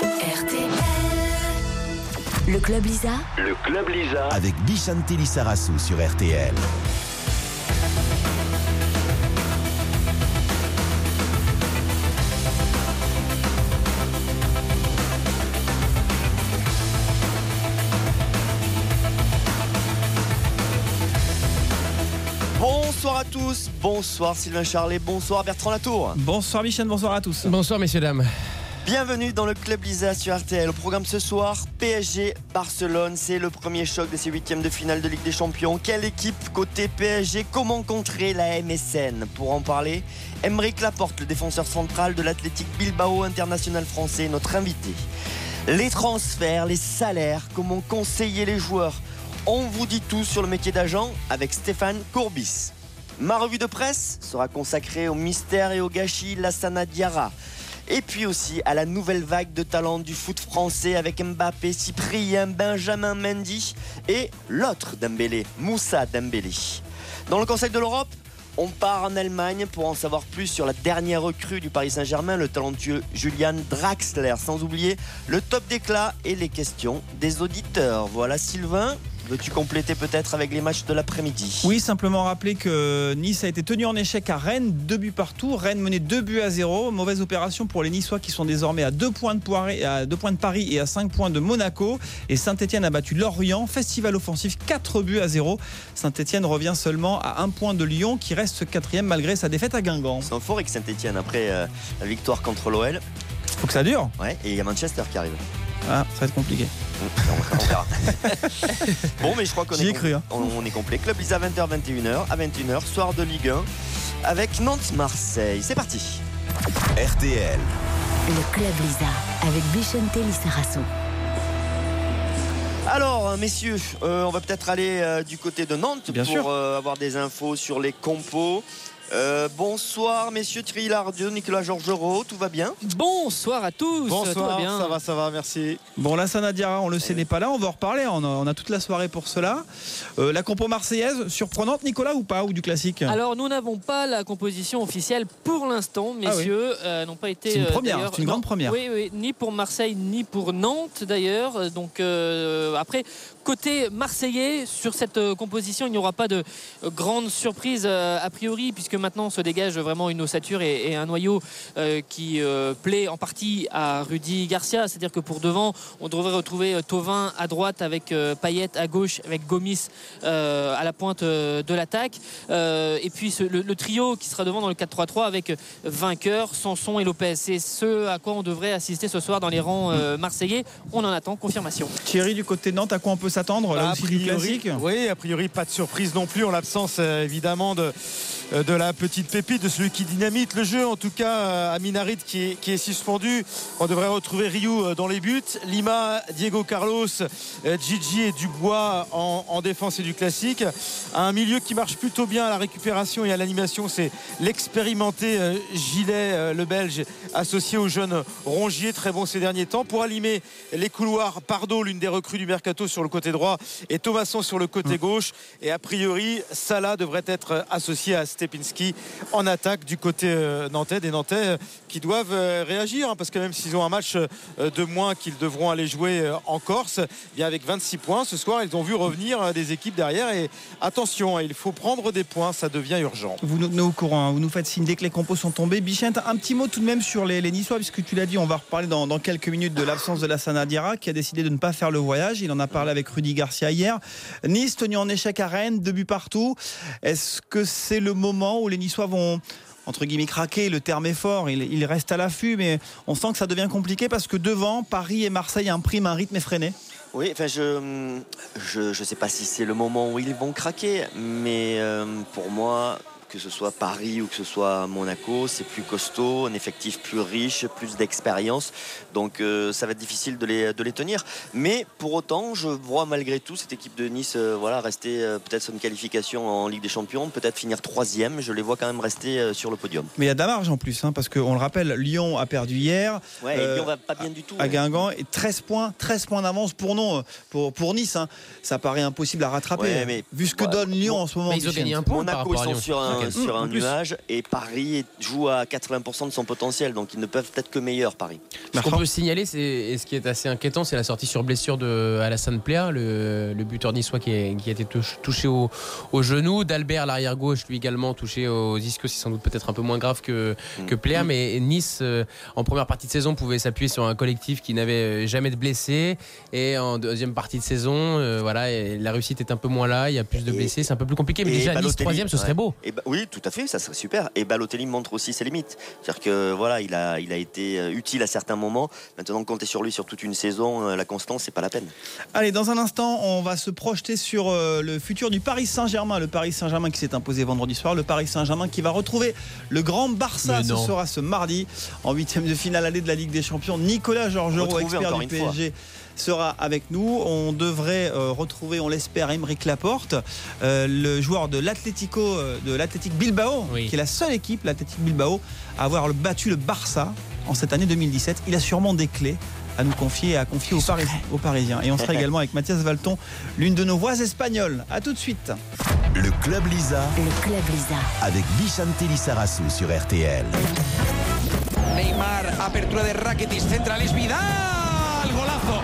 RTL. Le Club Lisa. Le Club Lisa. avec Bichante Lissarassou sur RTL. Bonsoir à tous, bonsoir Sylvain Charlet, bonsoir Bertrand Latour. Bonsoir Michel, bonsoir à tous. Bonsoir messieurs dames. Bienvenue dans le Club Lisa sur RTL. Au programme ce soir, PSG Barcelone, c'est le premier choc de ces huitièmes de finale de Ligue des Champions. Quelle équipe côté PSG Comment contrer la MSN Pour en parler, Emeric Laporte, le défenseur central de l'Athletic Bilbao international français, notre invité. Les transferts, les salaires, comment conseiller les joueurs? On vous dit tout sur le métier d'agent avec Stéphane Courbis. Ma revue de presse sera consacrée au mystère et au gâchis Lassana Diarra. Et puis aussi à la nouvelle vague de talent du foot français avec Mbappé, Cyprien, Benjamin Mendy et l'autre Dembélé, Moussa Dembélé. Dans le Conseil de l'Europe, on part en Allemagne pour en savoir plus sur la dernière recrue du Paris Saint-Germain, le talentueux Julian Draxler. Sans oublier le top d'éclat et les questions des auditeurs. Voilà Sylvain, veux-tu compléter peut-être avec les matchs de l'après-midi? Oui, simplement rappeler que Nice a été tenu en échec à Rennes, deux buts partout. Rennes menait deux buts à zéro. Mauvaise opération pour les Niçois qui sont désormais à deux points de, Poiré- à deux points de Paris et à 5 points de Monaco. Et Saint-Etienne a battu Lorient, festival offensif, 4 buts à 0. Saint-Etienne revient seulement à un point de Lyon qui reste quatrième malgré sa défaite à Guingamp. C'est en forêt que Saint-Etienne après euh, la victoire contre l'OL. Faut que ça dure. Ouais, et il y a Manchester qui arrive. Ah, ça va être compliqué. On on verra. bon, mais je crois qu'on est, cru, hein. on, on est complet. Club Lisa 20h, 21h. À 21h, soir de Ligue 1 avec Nantes-Marseille. C'est parti. RTL. Le Club Lisa. Avec Bichente Lissarassou. Alors, messieurs, euh, on va peut-être aller euh, du côté de Nantes Bien pour sûr. euh, avoir des infos sur les compos. Euh, bonsoir, messieurs Thierry Lardieu, Nicolas Georgerot, tout va bien Bonsoir à tous. Tout va Bonsoir, bien. ça va, ça va, merci. Bon, la Sanadiara, on le sait, n'est pas là. On va en reparler. On a, on a toute la soirée pour cela. Euh, la compo marseillaise, surprenante, Nicolas, ou pas Ou du classique Alors nous n'avons pas la composition officielle pour l'instant, Ah oui. messieurs, euh, n'ont pas été. C'est une première, c'est une grande non, première. Oui, oui, ni pour Marseille ni pour Nantes d'ailleurs. Donc euh, après, côté marseillais, sur cette euh, composition, il n'y aura pas de euh, grande surprise euh, a priori, puisque maintenant se dégage vraiment une ossature et, un noyau qui plaît en partie à Rudy Garcia. C'est-à-dire que pour devant, on devrait retrouver Tovin à droite avec Payet à gauche, avec Gomis à la pointe de l'attaque. Et puis le, trio qui sera devant dans le 4-3-3 avec vainqueur, Sanson et Lopez. C'est ce à quoi on devrait assister ce soir dans les rangs marseillais. On en attend confirmation. Thierry, du côté Nantes, à quoi on peut s'attendre Là A aussi du priori, classique Oui, a priori, pas de surprise non plus en l'absence euh, évidemment de, euh, de la petite pépite, de celui qui dynamite le jeu. En tout cas, euh, Aminarit qui est, qui est suspendu. On devrait retrouver Ryu dans les buts. Lima, Diego Carlos, Gigi et Dubois en, en défense et du classique. Un milieu qui marche plutôt bien à la récupération et à l'animation, c'est l'expérimenté Gilet, le Belge, associé au jeune Rongier, très bon ces derniers temps. Pour animer les couloirs, Pardo, l'une des recrues du Mercato sur le côté droit, et Thomasson sur le côté gauche. Et a priori, Salah devrait être associé à Stepinski en attaque du côté euh, nantais, des Nantais euh, qui doivent euh, réagir, hein, parce que même s'ils ont un match euh, de moins qu'ils devront aller jouer euh, en Corse, bien avec 26 points ce soir, ils ont vu revenir euh, des équipes derrière. Et attention, hein, il faut prendre des points, ça devient urgent. Vous nous tenez au courant, hein. vous nous faites signe dès que les compos sont tombés. Bichette, un petit mot tout de même sur les, les Niçois, puisque tu l'as dit, on va reparler dans, dans quelques minutes de l'absence de la Sanadiara qui a décidé de ne pas faire le voyage. Il en a parlé avec Rudy Garcia hier. Nice tenu en échec à Rennes, deux buts partout. Est-ce que c'est le moment où les Niçois vont entre guillemets craquer, le terme est fort, il, il reste à l'affût, mais on sent que ça devient compliqué parce que devant, Paris et Marseille impriment un rythme effréné. Oui, je je sais pas si c'est le moment où ils vont craquer, mais euh, pour moi, que ce soit Paris ou que ce soit Monaco, c'est plus costaud, un effectif plus riche, plus d'expérience. Donc euh, ça va être difficile de les, de les tenir. Mais pour autant, je vois malgré tout cette équipe de Nice euh, voilà, rester euh, peut-être sur une qualification en Ligue des Champions, peut-être finir troisième. Je les vois quand même rester euh, sur le podium. Mais il y a de la marge en plus, hein, parce qu'on le rappelle, Lyon a perdu hier. Ouais, Euh, et Lyon va pas bien du tout. à ouais. Guingamp et 13 points 13 points d'avance pour non pour, pour Nice hein. ça paraît impossible à rattraper Ouais, mais- vu ce que Ouais, donne Lyon bon, en ce moment Mais ils ont gagné un point par Monaco, rapport à ils sont Lyon. sur un, un, sur un nuage et Paris joue à 80% de son potentiel, donc ils ne peuvent être que meilleurs, Paris. Ce qu'on peut signaler, c'est, et ce qui est assez inquiétant, c'est la sortie sur blessure de Alassane Plea, le, le buteur niçois qui, est- qui a été touch- touché au, au genou. D'Albert, l'arrière gauche, lui également touché aux ischios, c'est sans doute peut-être un peu moins grave que, que Plea, mais Nice, euh, en première partie de saison, pouvait s'appuyer sur un collectif qui n'avait jamais de blessés. Et en deuxième partie de saison, euh, voilà, et la réussite est un peu moins là, il y a plus de Et- blessés, c'est un peu plus compliqué. Mais Et déjà, Nice troisième, ce serait ouais. beau. Et oui, tout à fait, ça serait super. Et Balotelli montre aussi ses limites. C'est-à-dire que voilà, il a, il a été euh, utile à certains moments. Maintenant, compter sur lui sur toute une saison, euh, la constance, c'est pas la peine. Allez, dans un instant, on va se projeter sur euh, le futur du Paris Saint-Germain. Le Paris Saint-Germain qui s'est imposé vendredi soir. Le Paris Saint-Germain qui va retrouver le grand Barça. Ce sera ce mardi en huitième de finale allée de la Ligue des Champions. Nicolas Georgerot, expert du fois. Sera avec nous. On devrait euh, retrouver, on l'espère, Emeric Laporte, euh, le joueur de l'Atlético, euh, de l'Athletic Bilbao, Oui. qui est la seule équipe, l'Athletic Bilbao, à avoir battu le Barça en cette année 2017. Il a sûrement des clés à nous confier et à confier aux, Paris- aux Parisiens. Et on sera également avec Mathias Valton, l'une de nos voix espagnoles. À tout de suite. Le Club Lisa Le Club Lisa. avec Bichante Lissarassou sur RTL. Neymar, apertura de Rakitic, central es Vidal. Golazo,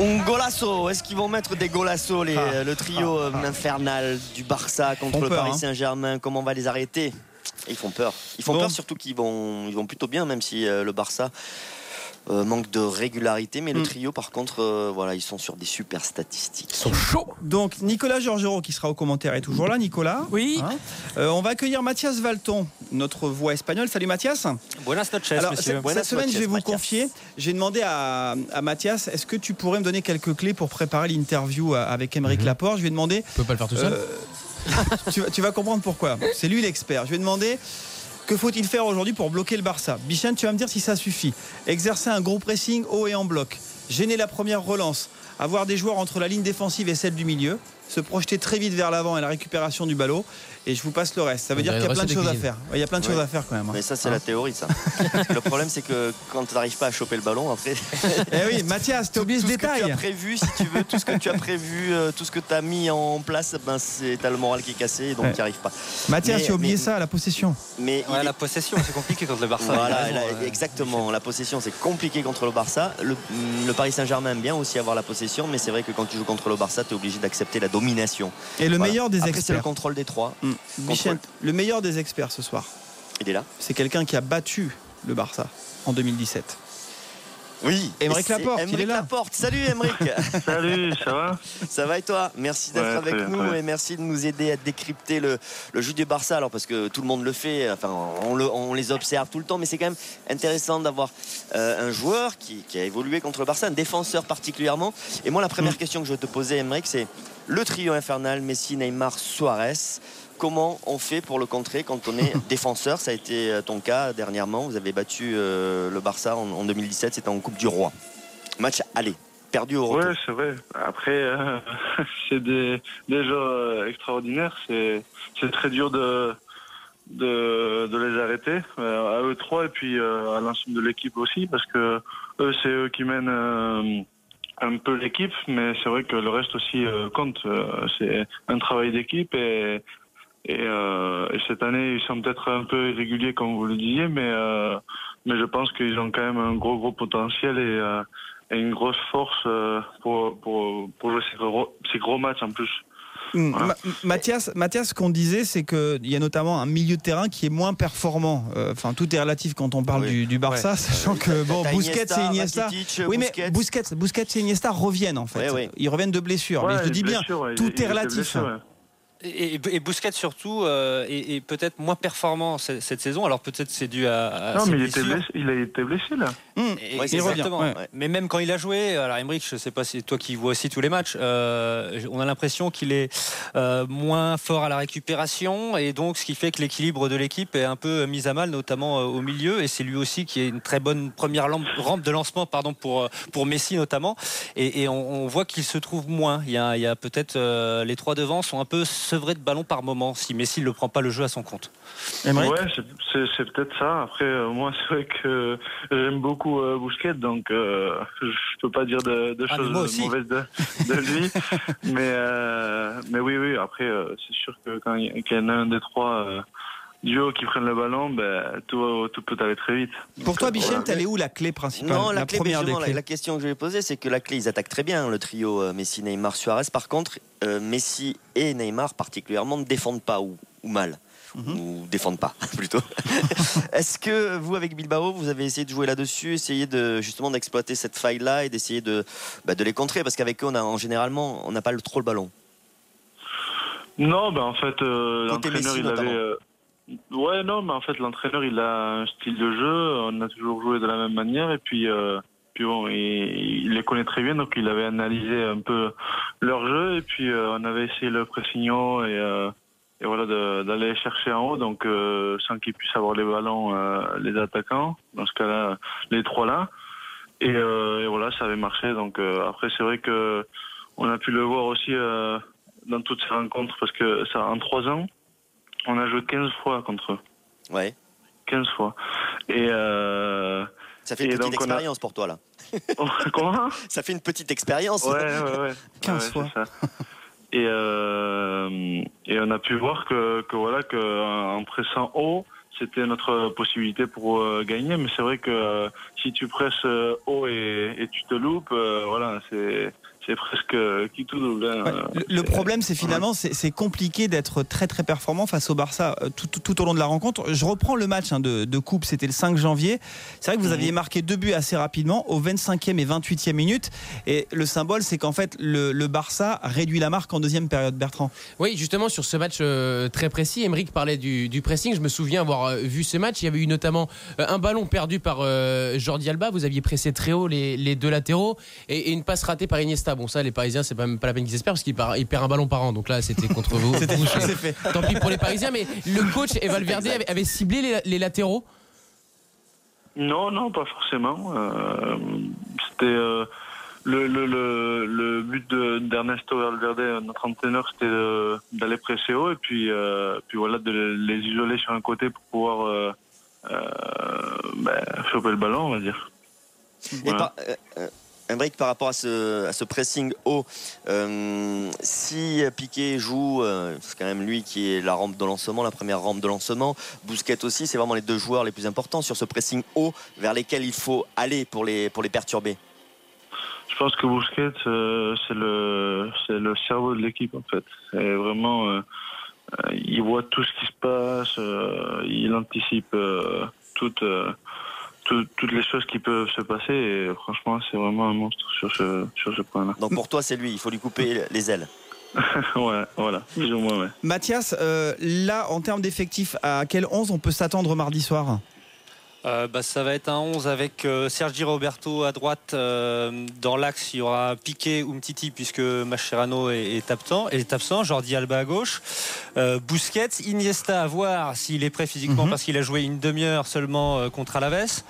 Un golasso Est-ce qu'ils vont mettre des golassos, les- Ah. le trio euh, infernal du Barça contre le peur, Paris hein. Saint-Germain? Comment on va les arrêter? Ils font peur. Ils font Bon. peur surtout qu'ils vont, ils vont plutôt bien, même si euh, le Barça euh, manque de régularité. Mais le Mm. trio, par contre, euh, voilà, ils sont sur des super statistiques. Ils sont chauds. Donc Nicolas Georgerot qui sera au commentaire est toujours là, Nicolas. Oui. Hein Euh, on va accueillir Mathias Valton, notre voix espagnole. Salut Mathias. Buenas noches, Alors, monsieur. cette, Buenas cette semaine, noches, je vais vous Mathias. confier. J'ai demandé à, à Mathias, est-ce que tu pourrais me donner quelques clés pour préparer l'interview avec Émeric Laporte? Je lui ai demandé. On peut pas le faire tout seul. euh, tu, vas, tu vas comprendre pourquoi. C'est lui l'expert. Je lui ai demandé. Que faut-il faire aujourd'hui pour bloquer le Barça? Bichane, tu vas me dire si ça suffit. Exercer un gros pressing haut et en bloc. Gêner la première relance. Avoir des joueurs entre la ligne défensive et celle du milieu. Se projeter très vite vers l'avant et la récupération du ballon. Et je vous passe le reste. Ça veut On dire qu'il y a plein de choses à faire. Il y a plein de choses à faire quand même. hein. Mais ça, c'est Hein la théorie, ça. Le problème, c'est que quand tu n'arrives pas à choper le ballon, après. Eh oui, Mathias, t'as oublié ce que tu détail. as prévu, si tu veux, tout ce que tu as prévu, euh, tout ce que tu as mis en place, ben, c'est t'as le moral qui est cassé et donc Ouais. tu n'y arrives pas. Mathias, Mais- tu as oublié mais- ça, la possession. Mais il Ouais, est- la possession, c'est compliqué contre le Barça. Voilà, raison, euh, exactement. La possession, c'est compliqué contre le Barça. Le, le Paris Saint-Germain aime bien aussi avoir la possession, mais c'est vrai que quand tu joues contre le Barça, tu es obligé d'accepter la domination. Et le Voilà. meilleur des Après, c'est le experts. contrôle des trois. Hum. Bichette, le meilleur des experts ce soir, Il est là. c'est quelqu'un qui a battu le Barça en 2017. Oui. Émeric Laporte, il Émeric est là. Laporte. Salut Émeric. Salut, ça va? Ça va et toi? Merci d'être Ouais, avec bien, nous et merci de nous aider à décrypter le, le jeu du Barça. Alors parce que tout le monde le fait, enfin on, le- on les observe tout le temps, mais c'est quand même intéressant d'avoir euh, un joueur qui, qui a évolué contre le Barça, un défenseur particulièrement. Et moi la première Mm. question que je vais te poser, Emmerich, c'est le trio infernal Messi, Neymar, Suarez. Comment on fait pour le contrer quand on est défenseur? Ça a été euh, ton cas dernièrement. Vous avez battu euh, le Barça en, en 2017, c'était en Coupe du Roi. Match aller, perdu au retour. Ouais, c'est vrai. Après, euh, c'est des, des joueurs extraordinaires. C'est, c'est très dur de, de, de les arrêter, euh, à eux trois et puis euh, à l'ensemble de l'équipe aussi, parce que eux, c'est eux qui mènent euh, un peu l'équipe, mais c'est vrai que le reste aussi euh, compte. Euh, c'est un travail d'équipe et, et, euh, et cette année, ils sont peut-être un peu irréguliers, comme vous le disiez, mais, euh, mais je pense qu'ils ont quand même un gros, gros potentiel et, euh, et une grosse force euh, pour, pour, pour jouer ces gros, ces gros matchs en plus. Voilà. Ma- Mathias, Mathias, ce qu'on disait, c'est qu'il y a notamment un milieu de terrain qui est moins performant. Euh, Enfin, tout est relatif quand on parle Oui. du, du Barça, sachant que bon, Busquets et Iniesta. Oui, mais Busquets. Busquets, et Iniesta reviennent en fait. Ouais, ouais. Ils reviennent de blessures. mais je te dis bien, tout est relatif. Et, et, et Busquets surtout euh, est, est peut-être moins performant cette, cette saison. Alors peut-être c'est dû à, à Non, ses mais il, était blessé, il a été blessé là. Mmh. Ouais, c'est. Exactement. ouais. Mais même quand il a joué, alors Emmerich, je sais pas si toi qui vois aussi tous les matchs, euh, on a l'impression qu'il est euh, moins fort à la récupération et donc ce qui fait que l'équilibre de l'équipe est un peu mis à mal, notamment euh, au milieu. Et c'est lui aussi qui est une très bonne première lampe- rampe de lancement, pardon, pour pour Messi notamment. Et, et on, on voit qu'il se trouve moins. Il y a, il y a peut-être euh, les trois devant sont un peu sevrés de ballon par moment si Messi ne prend pas le jeu à son compte. Aymeric Ouais, c'est- c'est c'est peut-être ça. Après, euh, moi, c'est vrai que j'aime beaucoup euh, Bousquet, donc euh, je peux pas dire de, de Ah, choses mauvaises de, de lui. mais, euh, mais oui, oui. Après, euh, c'est sûr que quand il y, en a un des trois euh, duos qui prennent le ballon, ben, tout, tout peut aller très vite. Pour toi, Donc, Bichette, elle est où la clé principale Non, la, La clé, première des la, clés. la question que je vais poser, c'est que la clé, ils attaquent très bien, le trio euh, Messi, Neymar, Suarez. Par contre, euh, Messi et Neymar, particulièrement, ne défendent pas ou, ou mal. Mhm. Ou défendent pas, plutôt. Est-ce que vous, avec Bilbao, vous avez essayé de jouer là-dessus, essayer de, justement d'exploiter cette faille-là et d'essayer de, bah, de les contrer? Parce qu'avec eux, on a, en généralement, on n'a pas le- trop le ballon. Non, ben en fait, euh, l'entraîneur, Messi, il avait. euh, Ouais, non, mais en fait, l'entraîneur, il a un style de jeu. On a toujours joué de la même manière. Et puis, euh, puis bon, il, il les connaît très bien. Donc, il avait analysé un peu leur jeu. Et puis, euh, on avait essayé le pressignon et, euh, et voilà, d'aller chercher en haut. Donc, euh, sans qu'ils puissent avoir les ballons, euh, les attaquants. Dans ce cas-là, les trois là. Et, euh, et voilà, ça avait marché. Donc, après, c'est vrai que on a pu le voir aussi dans toutes ces rencontres parce que ça, en trois ans, on a joué 15 fois contre eux. Ouais. 15 fois. Et. Ça fait une Et petite a- expérience pour toi, là. comment? Ça fait une petite expérience. Ouais, ouais, ouais. 15 Ouais, fois. Et, euh, et on a pu voir que, que voilà que en pressant haut, c'était notre possibilité pour euh, gagner. Mais c'est vrai que euh, si tu presses euh, haut et, et tu te loupes, euh, voilà, c'est c'est presque qui tout double. hein. Ouais, le, problème, c'est finalement, c'est c'est compliqué d'être très très performant face au Barça euh, tout, tout- tout au long de la rencontre. Je reprends le match hein, de, de coupe, c'était le 5 janvier. C'est vrai que vous Mhm. aviez marqué deux buts assez rapidement, au 25e et 28e minute. Et le symbole, c'est qu'en fait, le, le Barça réduit la marque en deuxième période, Bertrand. Oui, justement, sur ce match euh, très précis, Emeric parlait du, du pressing. Je me souviens avoir euh, vu ce match. Il y avait eu notamment euh, un ballon perdu par euh, Jordi Alba. Vous aviez pressé très haut les, les deux latéraux et, et une passe ratée par Iniesta. Bon, ça, les Parisiens, c'est pas même pas la peine qu'ils espèrent parce qu'il par- il perd un ballon par an. Donc là, c'était contre vous. C'était fait. Tant pis pour les Parisiens, mais le coach et Valverde avait, avait ciblé les, les latéraux. Non, non, pas forcément. Euh, c'était euh, le, le, le, le but de- d'Ernesto Valverde, notre entraîneur, c'était de- d'aller presser haut et puis, euh, puis voilà, de les isoler sur un côté pour pouvoir euh, euh, ben, choper le ballon, on va dire. Et Voilà. par, euh, Emmerich, par rapport à ce, pressing haut, euh, si Piqué joue, euh, c'est quand même lui qui est la rampe de lancement, la première rampe de lancement, Bousquet aussi, c'est vraiment les deux joueurs les plus importants sur ce pressing haut vers lesquels il faut aller pour les, pour les perturber. Je pense que Busquets, euh, c'est le, cerveau de l'équipe en fait. Vraiment, il voit tout ce qui se passe, il anticipe euh, tout- toutes les choses qui peuvent se passer. Et franchement, c'est vraiment un monstre sur ce, sur ce point-là. Donc pour toi, c'est lui, il faut lui couper les ailes. ouais, voilà, plus ou moins, ouais. Mathias, euh, là, en termes d'effectifs, à quel 11 on peut s'attendre mardi soir? Euh, bah, ça va être un 11 avec euh, Sergi Roberto à droite. euh, dans l'axe, il y aura Piqué ou Mtiti puisque Mascherano est, est absent, est absent. Jordi Alba à gauche. Busquets, Iniesta à voir s'il est prêt physiquement Mhm. parce qu'il a joué une demi-heure seulement contre Alaves.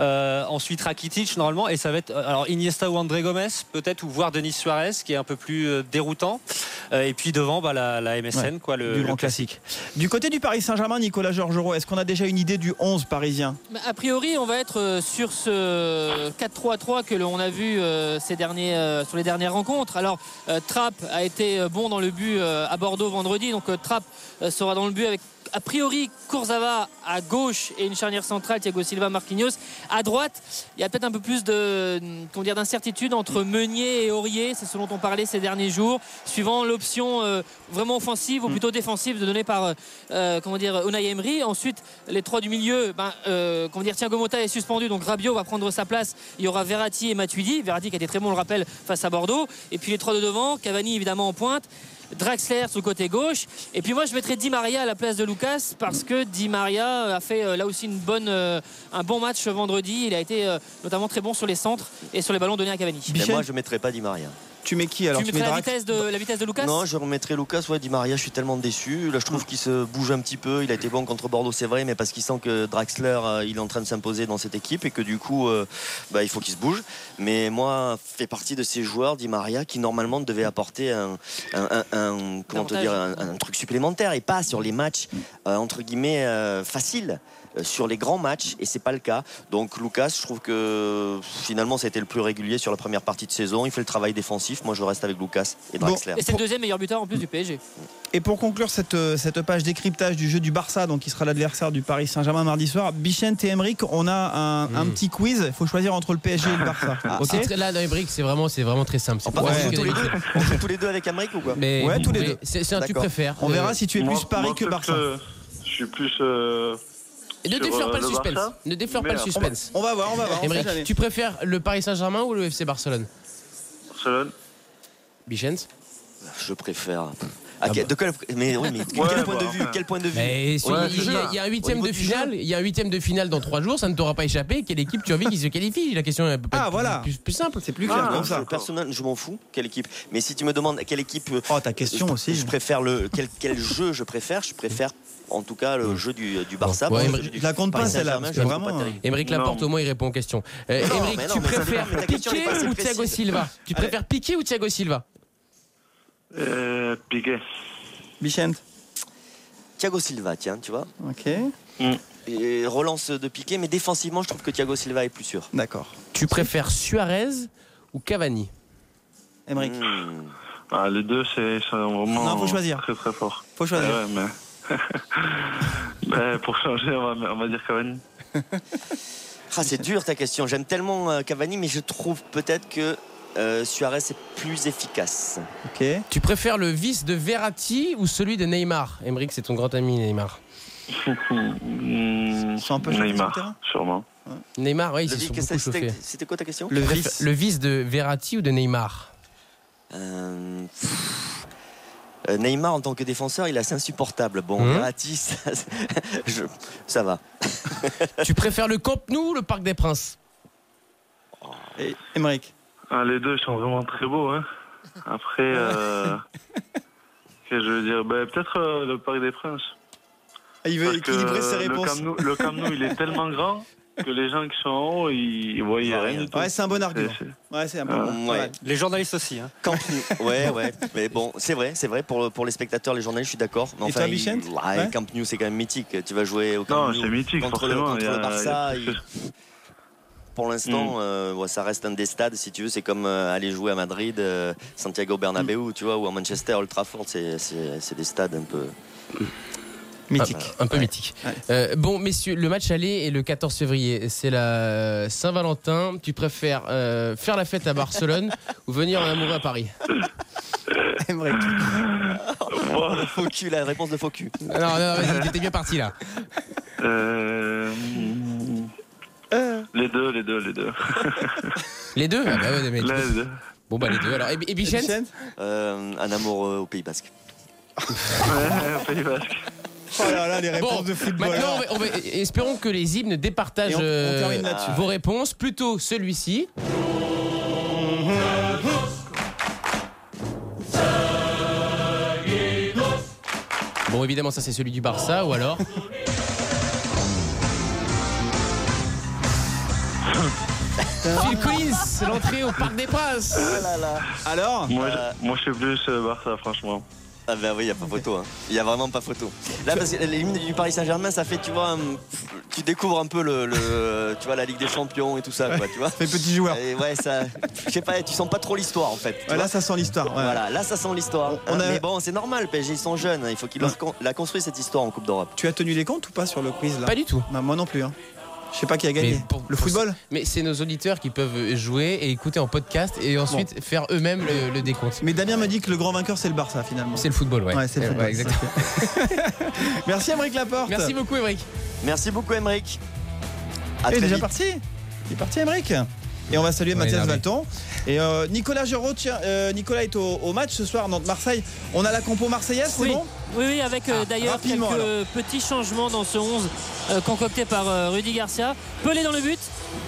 Ensuite Rakitic normalement et ça va être alors Iniesta ou André Gomez peut-être ou voir Denis Suarez qui est un peu plus déroutant. Et puis devant bah, la, la MSN quoi le, du le grand classique. Du côté du Paris Saint-Germain, Nicolas Georgerot, est-ce qu'on a déjà une idée du 11 parisien? Bah, A priori, on va être euh, sur ce 4-3-3 que l'on a vu euh, euh, sur les dernières rencontres. Alors, Trapp a été bon dans le but à Bordeaux vendredi, donc Trapp sera dans le but avec a priori Kurzawa à gauche et une charnière centrale Thiago Silva Marquinhos à droite. Il y a peut-être un peu plus de comment dire d'incertitude entre Meunier et Aurier c'est ce dont on parlait ces derniers jours suivant l'option euh, vraiment offensive ou plutôt défensive de donnée par euh, comment dire Unai Emery. Ensuite les trois du milieu ben, euh, comment dire Thiago Motta est suspendu donc Rabiot va prendre sa place. Il y aura Verratti et Matuidi. Verratti qui a été très bon on le rappelle face à Bordeaux. Et puis les trois de devant Cavani évidemment en pointe Draxler sur le côté gauche. Et puis moi, je mettrais Di Maria à la place de Lucas parce que Di Maria a fait euh, là aussi une bonne, euh, un bon match vendredi. Il a été euh, notamment très bon sur les centres et sur les ballons donnés à Cavani. Mais moi, je mettrais pas Di Maria. Tu mets qui alors tu mets la vitesse, de, la vitesse de Lucas Non, je remettrais Lucas. Ouais, Di Maria, je suis tellement déçu. Là, je trouve qu'il se bouge un petit peu. Il a été bon contre Bordeaux, c'est vrai, mais parce qu'il sent que Draxler, euh, il est en train de s'imposer dans cette équipe et que du coup, euh, bah, il faut qu'il se bouge. Mais moi, fait partie de ces joueurs, Di Maria, qui normalement devait apporter un, un- un- un- comment te dire, un, un truc supplémentaire et pas sur les matchs euh, entre guillemets euh, faciles. Sur les grands matchs, et c'est pas le cas. Donc, Lucas, je trouve que finalement, ça a été le plus régulier sur la première partie de saison. Il fait le travail défensif. Moi, je reste avec Lucas et Bon, Draxler. Et c'est le deuxième meilleur buteur en plus du PSG. Et pour conclure cette, euh, cette page décryptage du jeu du Barça, donc qui sera l'adversaire du Paris Saint-Germain mardi soir, Bichente et Emeric, on a un, un Mm. petit quiz. Il faut choisir entre le PSG et le Barça. Ah, très- Là, dans briques, c'est vraiment, c'est vraiment très simple. On compliqué tous, les deux, on joue tous les deux avec Amérique ou quoi Mais Ouais, vous tous les deux. C'est un tu préfères. On verra si tu es Moi- plus Paris moi, que Barça. que Je suis plus. euh, Ne Sur, défleure euh, pas le le suspense. Barça. Ne défleure pas le suspense. On va voir, on va voir. tu préfères le Paris Saint-Germain ou le FC Barcelone? Barcelone. Bichens Je préfère. Ah Ah, quel- bah. de quel, mais oui, mais quel Ouais, point bah, de vue enfin. Quel point de vue Ouais, il, y a, il y a un huitième de finale, il y a un huitième de finale dans trois jours, ça ne t'aura pas échappé. Quelle équipe tu as envie qui se qualifie? La question est Ah, voilà. plus, plus simple. C'est plus clair Ah, comme Je- ça. Personnellement, je m'en fous. Quelle équipe Mais si tu me demandes quelle équipe. Oh, ta question je, aussi. Je préfère le quel, quel jeu je préfère. Je préfère en tout cas le jeu du, du Barça. Ouais, du la compte pas, celle-là, vraiment. Émeric. Laporte, au moins, il répond aux questions. Euh, Émeric, tu préfères Piqué ou Thiago. Silva? Tu préfères Piqué ou Thiago Silva? Euh, Piqué. Bichente. Thiago Silva, tiens, tu vois. Ok. Et relance de Piqué, mais défensivement, je trouve que Thiago Silva est plus sûr. D'accord. Tu préfères Suarez ou Cavani? Emeric, Hmm. Ah, les deux, c'est vraiment. Non, faut choisir. Très très fort. faut choisir. Ouais, mais. Pour changer, on va, on va dire Cavani. Ah, c'est dur ta question. J'aime tellement euh, Cavani, mais je trouve peut-être que euh, Suarez est plus efficace. Ok. Tu préfères le vice de Verratti ou celui de Neymar? Émeric, c'est ton grand ami Neymar. Hmm, Ils sont un peu chauffés sur le Neymar, terrain? sûrement. Neymar, oui, ils se sont beaucoup c'était chauffés. c'était quoi ta question? Le vice. Le vice de Verratti ou de Neymar? Euh, pff, euh, Neymar en tant que défenseur, il est assez insupportable. Bon, Mhm. Verratti, ça, je- ça va. Tu préfères le Camp Nou ou le Parc des Princes? Et Emeric? Ah, les deux sont vraiment très beaux. Hein. Après, euh, que je veux dire? Ben, Peut-être euh, le Parc des Princes. Ah, Il veut Parce que équilibrer ses le réponses. Camp, nou, le Camp Nou, il est tellement grand que les gens qui sont en haut, ils, ils voient voient rien rien. du tout. Ouais, c'est un bon argument. C'est- Ouais, c'est un bon. ouais. Ouais. Les journalistes aussi. Hein. Camp Nou. Ouais, ouais. Mais bon, c'est vrai, c'est vrai. Pour, pour les spectateurs, les journalistes, je suis d'accord. Mais Et toi, il- ouais, Ouais. Camp Nou, c'est quand même mythique. Tu vas jouer au Camp Non, Nou c'est mythique, contre, le, forcément. contre il y a- le Barça. il y a- il- Pour l'instant, Mm. euh, ouais, ça reste un des stades, si tu veux. C'est comme euh, aller jouer à Madrid, euh, Santiago Bernabéu, tu vois, ou à Manchester, Old Trafford. C'est des stades un peu. Mythique. Un, un peu mythique. Ouais. Euh, bon, messieurs, le match aller est le 14 février. C'est la Saint-Valentin. Tu préfères euh, faire la fête à Barcelone ou venir en amoureux à Paris. Faux cul, la réponse de faux cul. Non, non, t'étais bien parti là. Euh, Les deux, les deux, les deux. Les deux Ah bah ouais, mais- Les deux. Bon, bah les deux. Alors, et, et Bichette Euh, un amour euh, au Pays Basque. Ouais, Pays Basque. Oh là là, les réponses Bon, de football. maintenant, on va- on va- espérons que les hymnes départagent Et on- on euh, vos réponses. Plutôt celui-ci. Bon, évidemment, ça c'est celui du Barça, ou alors Phil Collins, l'entrée au Parc des Princes. Alors Moi, Euh, je, moi, je suis plus euh, Barça, franchement. Ah ben oui, il n'y a pas photo. hein. Il n'y a vraiment pas photo. Là, parce que les hymnes du Paris Saint-Germain, ça fait, tu vois, un- tu découvres un peu le, le- tu vois, la Ligue des Champions et tout ça, quoi, tu vois. Fait petit joueur. Et ouais, ça, je sais pas, tu sens pas trop l'histoire en fait. tu Ouais, vois. là, ça sent l'histoire. ouais. Voilà, là ça sent l'histoire. On Hein, a- Mais bon, c'est normal, PSG ils sont jeunes, hein. il faut qu'ils la construisent cette histoire en Coupe d'Europe. Tu as tenu les comptes ou pas sur le quiz là? Pas du tout. Bah, Moi non plus. Je sais pas qui a gagné. Pour- le football Mais c'est nos auditeurs qui peuvent jouer et écouter en podcast et ensuite faire eux-mêmes le, le décompte. Mais Damien me dit que le grand vainqueur c'est le Barça finalement. C'est le football, ouais. Ouais, c'est le football. ouais, exactement. Merci Emeric Laporte. Merci beaucoup, Émeric. Merci beaucoup, Emeric. À Il est déjà vite. parti Il est parti Emeric Et on va saluer Ouais, Mathias. Valton. Et euh, Nicolas tiens, euh, Nicolas est au, au match ce soir, Nantes-Marseille. On a la compo marseillaise, c'est Oui. bon? Oui, oui, avec euh, Ah, d'ailleurs quelques petits changements dans ce 11 euh, concocté par euh, Rudy Garcia. Pelé dans le but,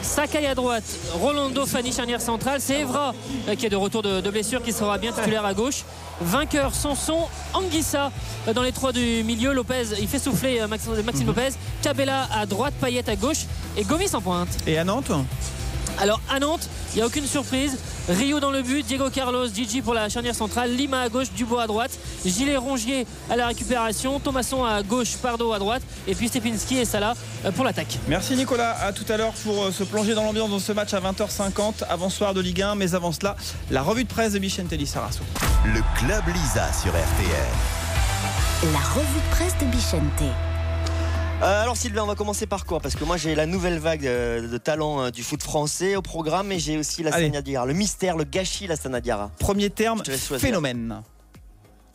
Sakai à droite, Rolando Fanny charnière centrale, c'est Evra qui est de retour de, de blessure qui sera bien titulaire à gauche. Vainqueur Sanson, Anguissa dans les trois du milieu, Lopez, il fait souffler Maxime, Maxime. Lopez, Cabella à droite, Payet à gauche et Gomis en pointe. Et à Nantes Alors à Nantes, il n'y a aucune surprise. Rio dans le but, Diego Carlos, Gigi pour la charnière centrale, Lima à gauche, Dubois à droite, Gilet Rongier à la récupération, Thomasson à gauche, Pardo à droite, et puis Stepinski et Salah euh, pour l'attaque. Merci Nicolas, à tout à l'heure pour euh, se plonger dans l'ambiance de ce match à 20h50, avant soir de Ligue 1, mais avant cela, la revue de presse de Bichente Lissarasso. Le Club Lisa sur RTL. La revue de presse de Bichente. Euh, alors Sylvain, on va commencer par quoi? Parce que moi j'ai la nouvelle vague euh, de talent euh, du foot français au programme et j'ai aussi la Allez. Sana Diarra, le mystère, le gâchis la Sana Diarra. Premier terme, phénomène.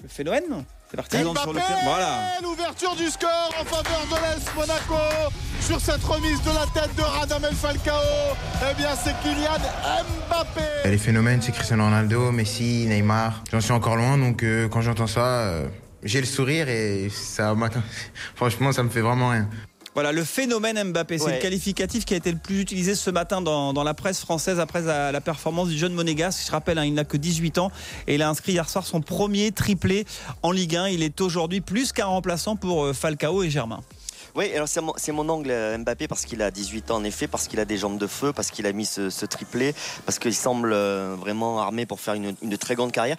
Le phénomène C'est parti. Mbappé, Sur le terme. Voilà. l'ouverture du score en faveur de l'AS Monaco sur cette remise de la tête de Radamel Falcao. Eh bien, c'est Kylian Mbappé. Les phénomènes, c'est Cristiano Ronaldo, Messi, Neymar. J'en suis encore loin, donc euh, quand j'entends ça, euh, j'ai le sourire et ça. Franchement, ça me fait vraiment rien. Voilà, le phénomène Mbappé, c'est Ouais. le qualificatif qui a été le plus utilisé ce matin dans, dans la presse française après la, la performance du jeune Monégas. Je rappelle, hein, il n'a que 18 ans et il a inscrit hier soir son premier triplé en Ligue 1. Il est aujourd'hui plus qu'un remplaçant pour euh, Falcao et Germain. Oui, alors c'est mon, c'est mon angle euh, Mbappé parce qu'il a 18 ans en effet, parce qu'il a des jambes de feu, parce qu'il a mis ce, ce triplé, parce qu'il semble euh, vraiment armé pour faire une, une très grande carrière.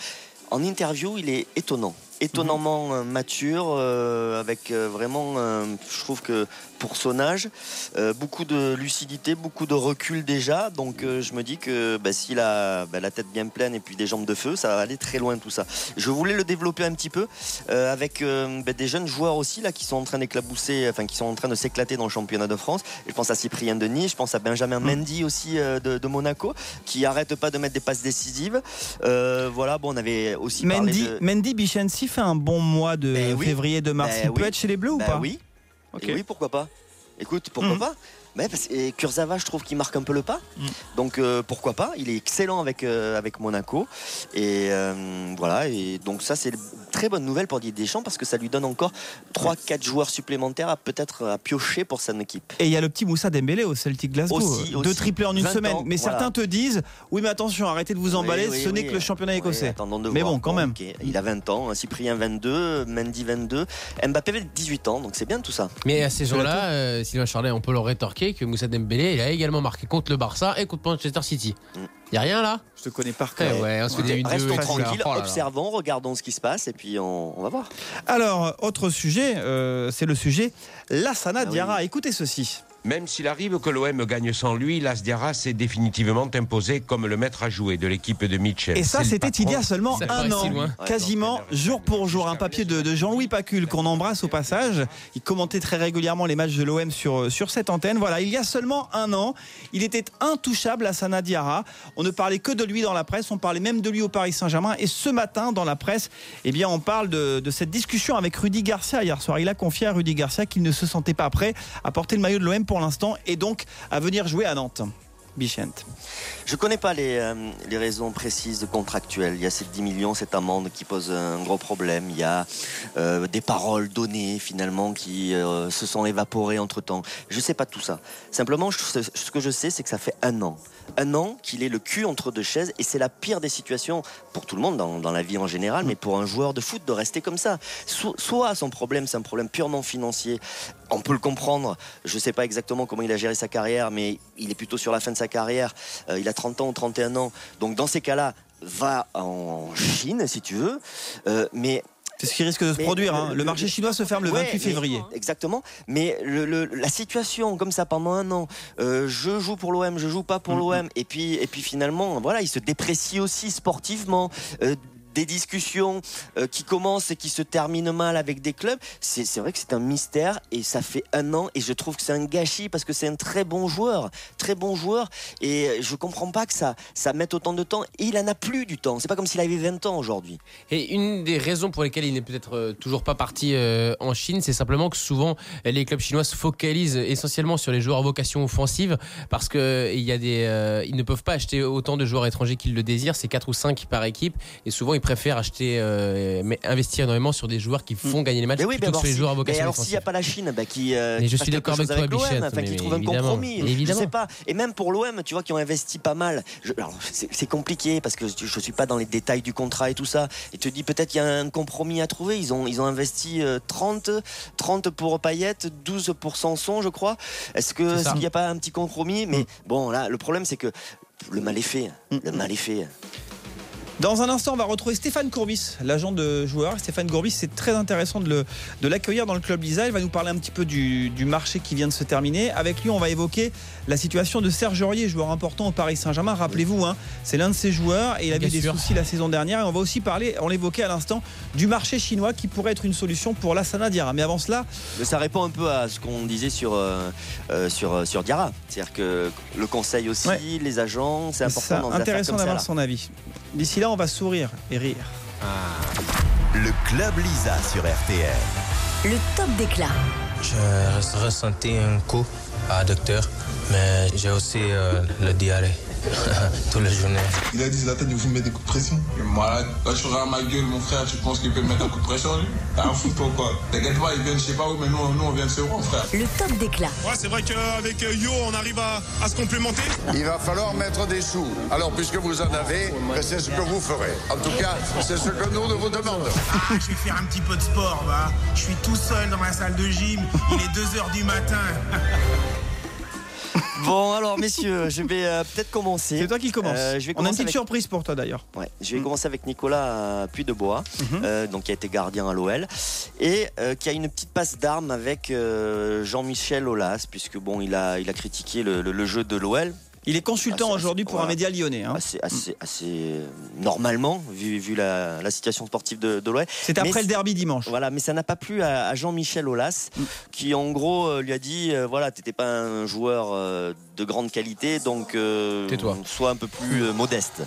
En interview, il est étonnant, étonnamment euh, mature, euh, avec euh, vraiment, euh, je trouve que pour son âge, beaucoup de lucidité, beaucoup de recul déjà. Donc je me dis que bah, s'il a bah, la tête bien pleine et puis des jambes de feu, ça va aller très loin tout ça. Je voulais le développer un petit peu avec bah, des jeunes joueurs aussi là qui sont en train d'éclabousser, enfin qui sont en train de s'éclater dans le championnat de France. Je pense à Cyprien Denis, je pense à Benjamin Mendy aussi de, de Monaco, qui arrête pas de mettre des passes décisives. Voilà, bon, on avait aussi parlé Mendy, de... Mendy Bichensi fait un bon mois de Ben oui. février, de mars? Ben il peut être chez les Bleus ou Bah pas? oui. Ok. Et oui, pourquoi pas? Écoute, pourquoi Mhm. pas? Mais parce, et Kurzawa, je trouve qu'il marque un peu le pas. Mhm. Donc euh, pourquoi pas? Il est excellent avec, euh, avec Monaco. Et euh, voilà. Et donc ça, c'est une très bonne nouvelle pour Didier Deschamps parce que ça lui donne encore 3-4 joueurs supplémentaires à peut-être à piocher pour son équipe. Et il y a le petit Moussa Dembélé au Celtic Glasgow. Aussi, Deux triplés en une 20 semaine. ans, Mais voilà. certains te disent oui, mais attention, arrêtez de vous emballer, Oui, oui, ce n'est oui. que le championnat Oui, écossais. attendons de Mais voir. bon, quand même. Il a 20 ans, hein, Cyprien 22, Mendy 22, Mbappé avait 18 ans, donc c'est bien tout ça. Mais à ces gens-là, euh, Sylvain Charlet, on peut leur rétorquer que Moussa Dembélé, il a également marqué contre le Barça et contre Manchester City. Mm. Y a rien là Je te connais par Eh cœur. ouais, on se fait des une Restons tranquilles, Oh observons, regardons ce qui se passe et puis on, on va voir. Alors, autre sujet, euh, c'est le sujet Lassana Ah oui. Diarra. Écoutez ceci. Même s'il arrive que l'OM gagne sans lui, Las Diarra s'est définitivement imposé comme le maître à jouer de l'équipe de Mitchell. Et ça, c'était il y a seulement Ça un si an. Quasiment jour pour jour. Un papier de, de Jean-Louis Pacul qu'on embrasse au passage. Il commentait très régulièrement les matchs de l'OM sur, sur cette antenne. Voilà, il y a seulement un an, il était intouchable à Sana Diarra. On ne parlait que de lui dans la presse, on parlait même de lui au Paris Saint-Germain. Et ce matin, dans la presse, eh bien, on parle de, de cette discussion avec Rudy Garcia hier soir. Il a confié à Rudy Garcia qu'il ne se sentait pas prêt à porter le maillot de l'OM pour l'instant et donc à venir jouer à Nantes. Bichente. Je ne connais pas les, euh, les raisons précises contractuelles. Il y a ces 10 millions, cette amende qui pose un gros problème. Il y a euh, des paroles données finalement qui euh, se sont évaporées entre temps. Je ne sais pas tout ça. Simplement, je- ce que je sais, c'est que ça fait un an. Un an qu'il est le cul entre deux chaises et c'est la pire des situations pour tout le monde dans, dans la vie en général, mais pour un joueur de foot de rester comme ça. So- soit son problème, c'est un problème purement financier. On peut le comprendre. Je ne sais pas exactement comment il a géré sa carrière, mais il est plutôt sur la fin de sa carrière. Euh, il a 30 ans ou 31 ans. Donc dans ces cas-là, va en Chine si tu veux. Euh, mais C'est ce qui risque de se Mais produire. le- hein. Le, marché chinois se ferme le Ouais, 28 mais- février. Exactement. Mais le- le- la situation comme ça pendant un an, euh, je joue pour l'OM, je joue pas pour Mhm. l'OM, et puis et puis finalement, voilà, il se déprécie aussi sportivement. Euh, des discussions euh, qui commencent et qui se terminent mal avec des clubs. C'est vrai que c'est un mystère et ça fait un an et je trouve que c'est un gâchis parce que c'est un très bon joueur, très bon joueur et je comprends pas que ça, ça mette autant de temps. Et il en a plus du temps. C'est pas comme s'il avait 20 ans aujourd'hui. Et une des raisons pour lesquelles il n'est peut-être euh, toujours pas parti euh, en Chine, c'est simplement que souvent les clubs chinois se focalisent essentiellement sur les joueurs à vocation offensive parce que y des, ils ne peuvent pas acheter autant de joueurs étrangers qu'ils le désirent. C'est 4 ou 5 par équipe et souvent ils préfèrent acheter, euh, mais investir énormément sur des joueurs qui font gagner les matchs Mais oui, plutôt mais que sur les si- joueurs à mais vocation alors s'il n'y a pas la Chine, bah, qui, euh, Mais qui je suis d'accord avec toi, l'OM, Bichette, enfin, qui mais trouve un évidemment, compromis. Je sais pas. Et même pour l'OM, tu vois, qui ont investi pas mal. Je- alors, c'est compliqué parce que je, je suis pas dans les détails du contrat et tout ça. Et te dis peut-être qu'il y a un compromis à trouver. Ils ont, ils ont investi euh, 30, 30 pour Payet, 12 pour Sanson, je crois. Est-ce que ça. qu'il n'y a pas un petit compromis? Mais bon, là, le problème c'est que le mal est fait. Mm. Le mal est fait. Dans un instant, on va retrouver Stéphane Courbis, l'agent de joueur. Stéphane Courbis, c'est très intéressant de le- de l'accueillir dans le club Lisa. Il va nous parler un petit peu du, du marché qui vient de se terminer. Avec lui, on va évoquer la situation de Serge Aurier, joueur important au Paris Saint-Germain. Rappelez-vous, hein, c'est l'un de ses joueurs et il avait Bien des sûr. soucis la saison dernière. Et on va aussi parler, on l'évoquait à l'instant, du marché chinois qui pourrait être une solution pour l'Assana Diarra. Mais avant cela, ça répond un peu à ce qu'on disait sur, euh, euh, sur, euh, sur Diarra. C'est-à-dire que le conseil aussi, Ouais. les agents, c'est important c'est dans intéressant d'avoir son avis. D'ici là, on va sourire et rire. Le Club Lisa sur RTL. Le top d'éclat. Je ressenti un coup à docteur, mais j'ai aussi euh, le diarrhée toute la journée. Il a dit c'est la tête de vous mettre des coups de pression. Moi, là, tu regardes ma gueule, mon frère, tu penses qu'il peut me mettre un coup de pression, lui? T'as un fou, toi, quoi? T'inquiète pas, il vient de je sais pas où, mais nous, nous on vient de Seuron, frère. Le top d'éclat. Ouais, c'est vrai qu'avec euh, Yo, on arrive à, à se complémenter. Il va falloir mettre des sous. Alors, puisque vous en avez, ben, c'est ce que vous ferez. En tout cas, c'est ce que nous, nous vous demandons. Ah, je vais faire un petit peu de sport, va. Je suis tout seul dans la salle de gym. Il est 2h du matin. Bon, alors, messieurs, je vais euh, peut-être commencer. C'est toi qui commence. Euh, je vais on a une commencer petite avec- surprise pour toi d'ailleurs. Ouais, je vais commencer avec Nicolas euh, Puy de Bois, Mhm. euh, donc qui a été gardien à l'OL et qui a une petite passe d'armes avec Jean-Michel Aulas, puisque bon, il a, il a critiqué le, le- le jeu de l'OL. Il est consultant aujourd'hui pour un média lyonnais. hein. Assez, assez, assez, euh, normalement, vu, vu la, la situation sportive de, de l'OL. C'est après Mais le derby dimanche. Voilà, mais ça n'a pas plu à, à Jean-Michel Aulas, Mm. qui en gros euh, lui a dit euh, voilà, t'étais pas un joueur euh, de grande qualité, donc euh, sois un peu plus euh, modeste.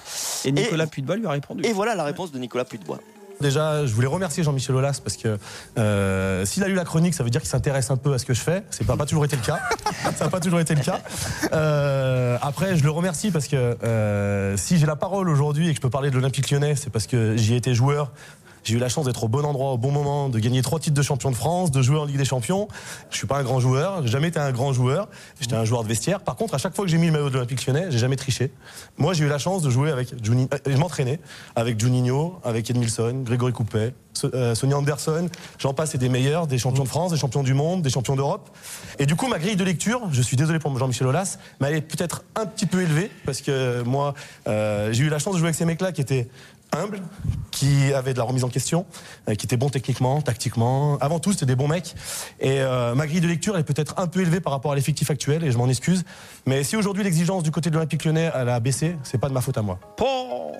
Et Nicolas Puy-de-Bois lui a répondu. Et voilà la réponse de Nicolas Puy-de-Bois. Déjà, je voulais remercier Jean-Michel Aulas parce que euh, s'il a lu la chronique, ça veut dire qu'il s'intéresse un peu à ce que je fais. C'est pas, pas toujours été le cas. ça n'a pas toujours été le cas. Euh, après, je le remercie parce que euh, si j'ai la parole aujourd'hui et que je peux parler de l'Olympique lyonnais, c'est parce que j'y ai été joueur. J'ai eu la chance d'être au bon endroit au bon moment, de gagner trois titres de champion de France, de jouer en Ligue des Champions. Je suis pas un grand joueur, j'ai jamais été un grand joueur. J'étais un joueur de vestiaire. Par contre, à chaque fois que j'ai mis le maillot de l'Olympique Lyonnais, j'ai jamais triché. Moi, j'ai eu la chance de jouer avec Juni, euh, je m'entraînais avec Juninho, avec Edmilson, Grégory Coupet, euh, Sonny Anderson. J'en passe, c'est des meilleurs, des champions de France, des champions du monde, des champions d'Europe. Et du coup, ma grille de lecture, je suis désolé pour Jean-Michel Aulas, mais elle est peut-être un petit peu élevée parce que moi, euh, j'ai eu la chance de jouer avec ces mecs-là qui étaient humbles, qui avaient de la remise en question, euh, qui étaient bons techniquement, tactiquement. Avant tout, c'était des bons mecs. Et euh, ma grille de lecture elle est peut-être un peu élevée par rapport à l'effectif actuel, et je m'en excuse. Mais si aujourd'hui l'exigence du côté de l'Olympique Lyonnais elle a baissé, c'est pas de ma faute à moi. Oh,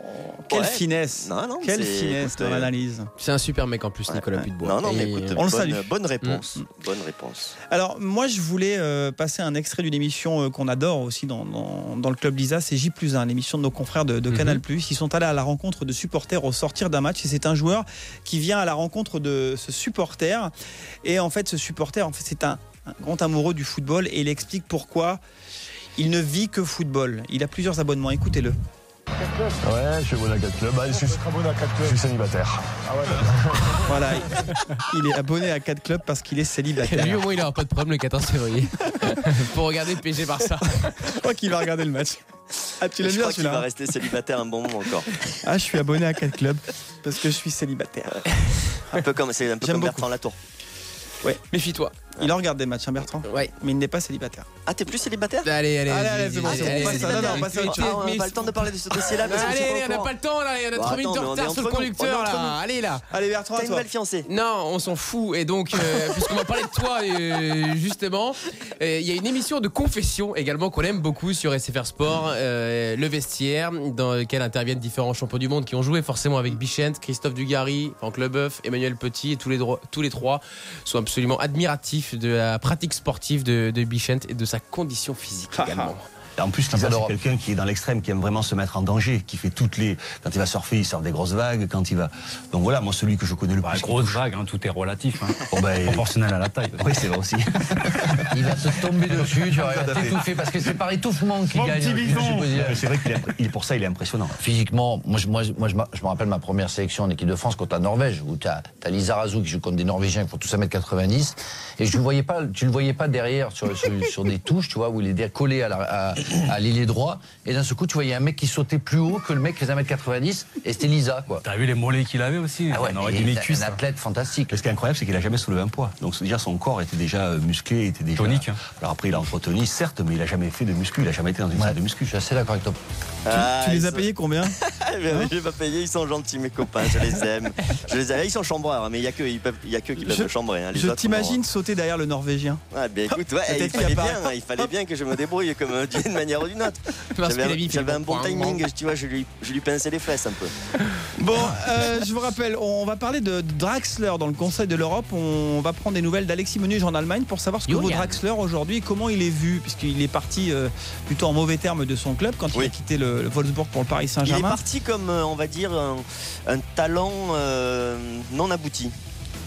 quelle Ouais. finesse Non, non, Quelle finesse écoute, dans l'analyse. C'est un super mec en plus, Nicolas Bois. Non, non, mais écoute, On le bonne, salue. bonne réponse. Mm. Bonne réponse. Alors moi je voulais euh, passer un extrait d'une émission euh, qu'on adore aussi dans, dans, dans le club Lisa, c'est J plus 1, l'émission de nos confrères de, de Mhm. Canal+. Ils sont allés à la rencontre de supporters au sortir d'un match et c'est un joueur qui vient à la rencontre de ce supporter et en fait ce supporter en fait c'est un, un grand amoureux du football et il explique pourquoi il ne vit que football. Il a plusieurs abonnements, écoutez-le. Ouais, je suis abonné à 4 clubs. Bah, je, suis, je suis célibataire. Voilà, il, est abonné à 4 clubs parce qu'il est célibataire. Lui au moins il aura pas de problème le 14 février pour regarder le PG Barça. Je crois qu'il va regarder le match. Ah, tu l'as Je bien va celui-là rester célibataire un bon moment encore. Ah, je suis abonné à 4 clubs parce que je suis célibataire. Un peu comme, c'est un peu comme. Bertrand Latour. Ouais. Méfie-toi. Il en regarde des matchs, hein, Bertrand Ouais. Mais il n'est pas célibataire. Ah, t'es plus célibataire? Allez, allez, Allez, allez, c'est bon, allez, on passe vas-y, à- non, non, on vas-y. passe à autre Ah, chose. on n'a pas le temps de parler de ce dossier-là. Allez, allez, on n'a pas le temps là, il y a Bon, 3 minutes de retard sur le conducteur là. Allez là. Allez, Bertrand, T'as une toi. nouvelle fiancée. Non, on s'en fout. Et donc, euh, puisqu'on va parler de toi, euh, justement, euh, il y a une émission de confession également qu'on aime beaucoup sur SFR Sport, Le Vestiaire, dans lequel interviennent différents champions du monde qui ont joué forcément avec Bichent, Christophe Dugarry, Franck Leboeuf, Emmanuel Petit, et tous les, dro- tous les trois sont absolument admiratifs de la pratique sportive de, de Bichent et de sa condition physique également. Et En plus, Lisa, c'est quelqu'un qui est dans l'extrême, qui aime vraiment se mettre en danger, qui fait toutes les. Quand il va surfer, il sort des grosses vagues. Quand il va. Donc voilà, moi, celui que je connais le plus. grosse vague, hein, tout est relatif. hein. Bon, ben, Proportionnel à la taille. Oui, c'est vrai aussi. Il va te tomber dessus, tu vas t'étouffer parce que c'est par étouffement qu'il gagne. C'est vrai qu'il pour ça, il est impressionnant. Physiquement, moi, je, moi, je- moi, je, me- je me rappelle ma première sélection en équipe de France contre la Norvège, où tu as, Lisa Razou qui joue contre des Norvégiens qui font tous 1m90, et je le voyais pas, tu le voyais pas derrière sur, sur, sur des touches, tu vois, où il est collé à, la- à, à l'ailier droit, et d'un seul coup, tu voyais un mec qui sautait plus haut que le mec qui faisait 1m90, et c'était Lisa, quoi. T'as vu les mollets qu'il avait aussi Ah ouais, On aurait dit les cuisses. un athlète fantastique. Mais ce qui est incroyable, c'est qu'il a jamais soulevé un poids. Donc déjà, son corps était déjà euh, musclé, était déjà. Tonique, hein. Alors après, il a entretenu, certes, mais il a jamais fait de muscu. Il a jamais été dans une salle de muscu. Je suis assez d'accord avec toi. Ah, Tu les as sont- payés combien bien, Je vais pas payer, ils sont gentils mes copains, je les aime. Je les aime. Ils sont chambreurs, mais il y a que ils peuvent, y a que qui peuvent Je- me chambrer. hein. Les Je t'imagine sauter derrière le Norvégien. Ah, bien écoute, ouais, il fallait bien, il fallait bien que je me débrouille comme d'une manière ou d'une autre. Parce J'avais un- bon timing, tu vois, je lui, je lui pinçais les fesses un peu. Bon, euh, je vous rappelle, on va parler de Draxler dans le Conseil de l'Europe. On va prendre des nouvelles d'Alexis Menuge en Allemagne pour savoir ce que vaut. Draxler aujourd'hui et comment il est vu, puisqu'il est parti euh, plutôt en mauvais termes de son club quand il a quitté le, le Wolfsburg pour le Paris Il est Saint-Germain. parti comme, euh, on va dire, un, un talent euh, non abouti.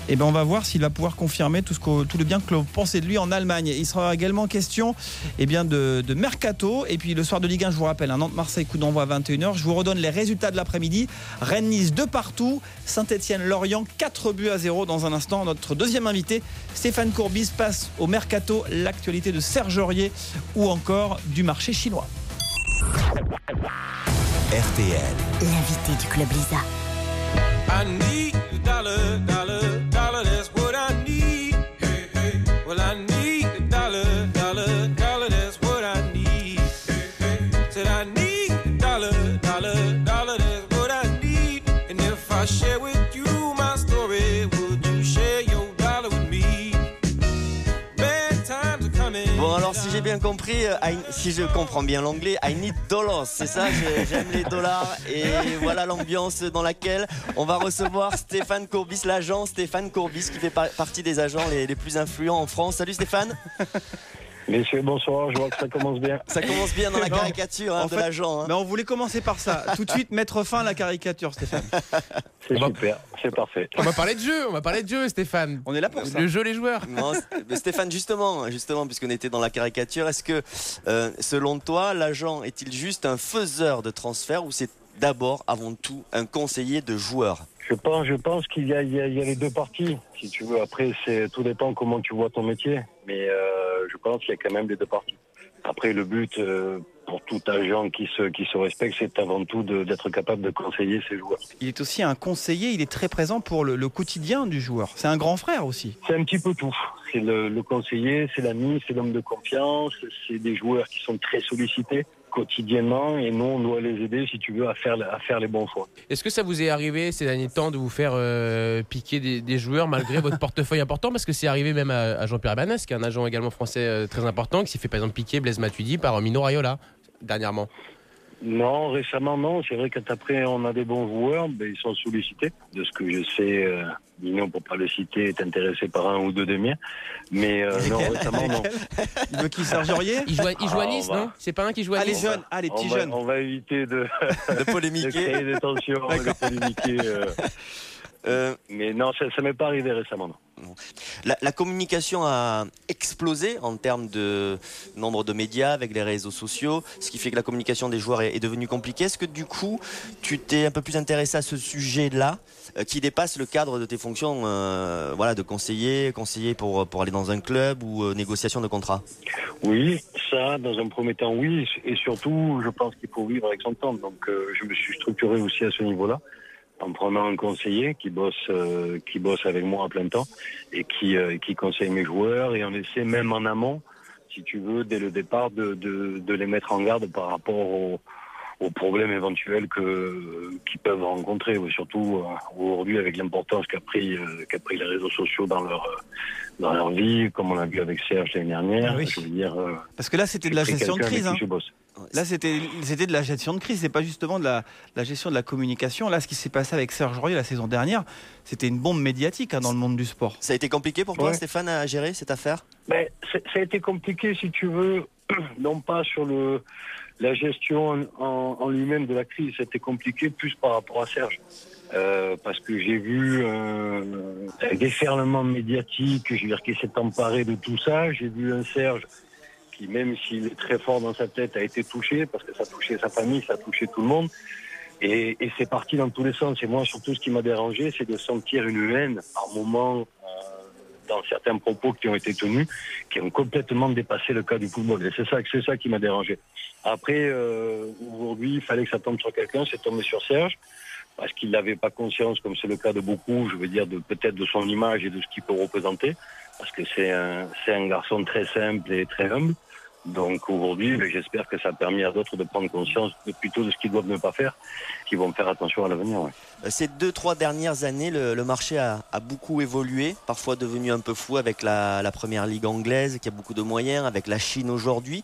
Et ben on va voir s'il va pouvoir confirmer tout, ce que, tout le bien que l'on pensait de lui en Allemagne. Il sera également question eh bien, de, de Mercato. Et puis le soir de Ligue 1, je vous rappelle, un Nantes-Marseille coup d'envoi à 21h. Je vous redonne les résultats de l'après-midi. Rennes-Nice de partout. Saint-Etienne-Lorient, 4 buts à 0 dans un instant. Notre deuxième invité, Stéphane Courbis, passe au Mercato, l'actualité de Serge Aurier ou encore du marché chinois. RTL. L'invité du Club Lisa. I need dollar, dollar, dollar, that's what I need. Hey, hey. Well, I need compris, euh, si je comprends bien l'anglais, I need dollars, c'est ça, j'ai- j'aime les dollars. Et voilà l'ambiance dans laquelle on va recevoir Stéphane Courbis, l'agent Stéphane Courbis, qui fait par- partie des agents les plus influents en France. Salut Stéphane Messieurs, bonsoir, je vois que ça commence bien. Ça commence bien dans la caricature hein, en de l'agent. hein. Mais on voulait commencer par ça. Tout de suite, mettre fin à la caricature, Stéphane. C'est super, c'est parfait. On va parler de jeu, on va parler de jeu, Stéphane. On est là pour ça. Le jeu, les joueurs. Non, c'est- mais Stéphane, justement, justement, puisqu'on était dans la caricature, est-ce que, euh, selon toi, l'agent est-il juste un faiseur de transfert ou c'est d'abord, avant tout, un conseiller de joueurs Je pense, je pense qu'il y a, y, y les deux parties, si tu veux. Après, c'est tout dépend comment tu vois ton métier, mais euh, je pense qu'il y a quand même les deux parties. Après, le but euh, pour tout agent qui se qui se respecte, c'est avant tout d'être capable de conseiller ses joueurs. Il est aussi un conseiller, il est très présent pour le, le quotidien du joueur. C'est un grand frère aussi. C'est un petit peu tout. C'est le, le conseiller, c'est l'ami, c'est l'homme de confiance, c'est des joueurs qui sont très sollicités quotidiennement et nous on doit les aider si tu veux à faire à faire les bons choix. Est-ce que ça vous est arrivé ces derniers temps de vous faire euh, piquer des, joueurs malgré votre portefeuille important? Parce que c'est arrivé même à, Jean-Pierre Banès, qui est un agent également français euh, très important, qui s'est fait par exemple piquer Blaise Matuidi par Mino Raiola dernièrement. Non, récemment non. C'est vrai qu'après on a des bons joueurs, ben, ils sont sollicités. De ce que je sais, euh, Mignon, pour pas le citer, est intéressé par un ou deux des miens. Mais euh, non, récemment non. Il veut qui Serge Aurier Il joue à, il joue à Ah, Nice, va- non? C'est pas un qui joue à Ah, les Nice jeunes, ah, les on petits va, jeunes. On va éviter de, De polémiquer. de créer des tensions, de polémiquer. euh. Euh, Mais non, ça, ça m'est pas arrivé récemment. Non. la, la communication a explosé en termes de nombre de médias avec les réseaux sociaux, ce qui fait que la communication des joueurs est, est devenue compliquée. Est-ce que du coup, tu t'es un peu plus intéressé à ce sujet-là, euh, qui dépasse le cadre de tes fonctions euh, voilà, de conseiller, conseiller pour, pour aller dans un club ou négociation de contrat? Oui, ça, dans un premier temps, oui. Et surtout, je pense qu'il faut vivre avec son temps. Donc, je me suis structuré aussi à ce niveau-là. En prenant un conseiller qui bosse, euh, qui bosse avec moi à plein temps et qui, euh, qui conseille mes joueurs. Et on essaie même en amont, si tu veux, dès le départ, de, de, les mettre en garde par rapport aux, aux problèmes éventuels que qu'ils peuvent rencontrer. Surtout euh, aujourd'hui avec l'importance qu'a pris, euh, qu'a pris les réseaux sociaux dans leur euh, dans leur vie, comme on l'a vu avec Serge l'année dernière. Ah oui. Je veux dire, Parce que là, c'était de la gestion de crise. hein. Là, c'était c'était de la gestion de crise. C'est pas justement de la, la gestion de la communication. Là, ce qui s'est passé avec Serge Aurier la saison dernière, c'était une bombe médiatique hein, dans le monde du sport. Ça a été compliqué pour toi, Ouais. Stéphane, à gérer cette affaire? Ben, c'est- ça a été compliqué, si tu veux, non pas sur le, la gestion en, en- lui-même de la crise, c'était compliqué plus par rapport à Serge. Euh, parce que j'ai vu euh, un déferlement médiatique, je veux dire, qui s'est emparé de tout ça. J'ai vu un Serge qui, même s'il est très fort dans sa tête, a été touché, parce que ça a touché sa famille, ça a touché tout le monde. Et, et c'est parti dans tous les sens. Et moi, surtout, ce qui m'a dérangé, c'est de sentir une haine, par moments, euh, dans certains propos qui ont été tenus, qui ont complètement dépassé le cas du football. Et c'est ça, c'est ça qui m'a dérangé. Après, euh, aujourd'hui, il fallait que ça tombe sur quelqu'un, c'est tombé sur Serge, parce qu'il n'avait pas conscience, comme c'est le cas de beaucoup, je veux dire, de peut-être de son image et de ce qu'il peut représenter, parce que c'est un, c'est un garçon très simple et très humble. Donc aujourd'hui, ben, j'espère que ça a permis à d'autres de prendre conscience plutôt de ce qu'ils doivent ne pas faire, qui vont faire attention à l'avenir. ouais. Euh, Ces deux, trois dernières années, le, le marché a, a beaucoup évolué, parfois devenu un peu fou avec la, la première ligue anglaise qui a beaucoup de moyens, avec la Chine aujourd'hui,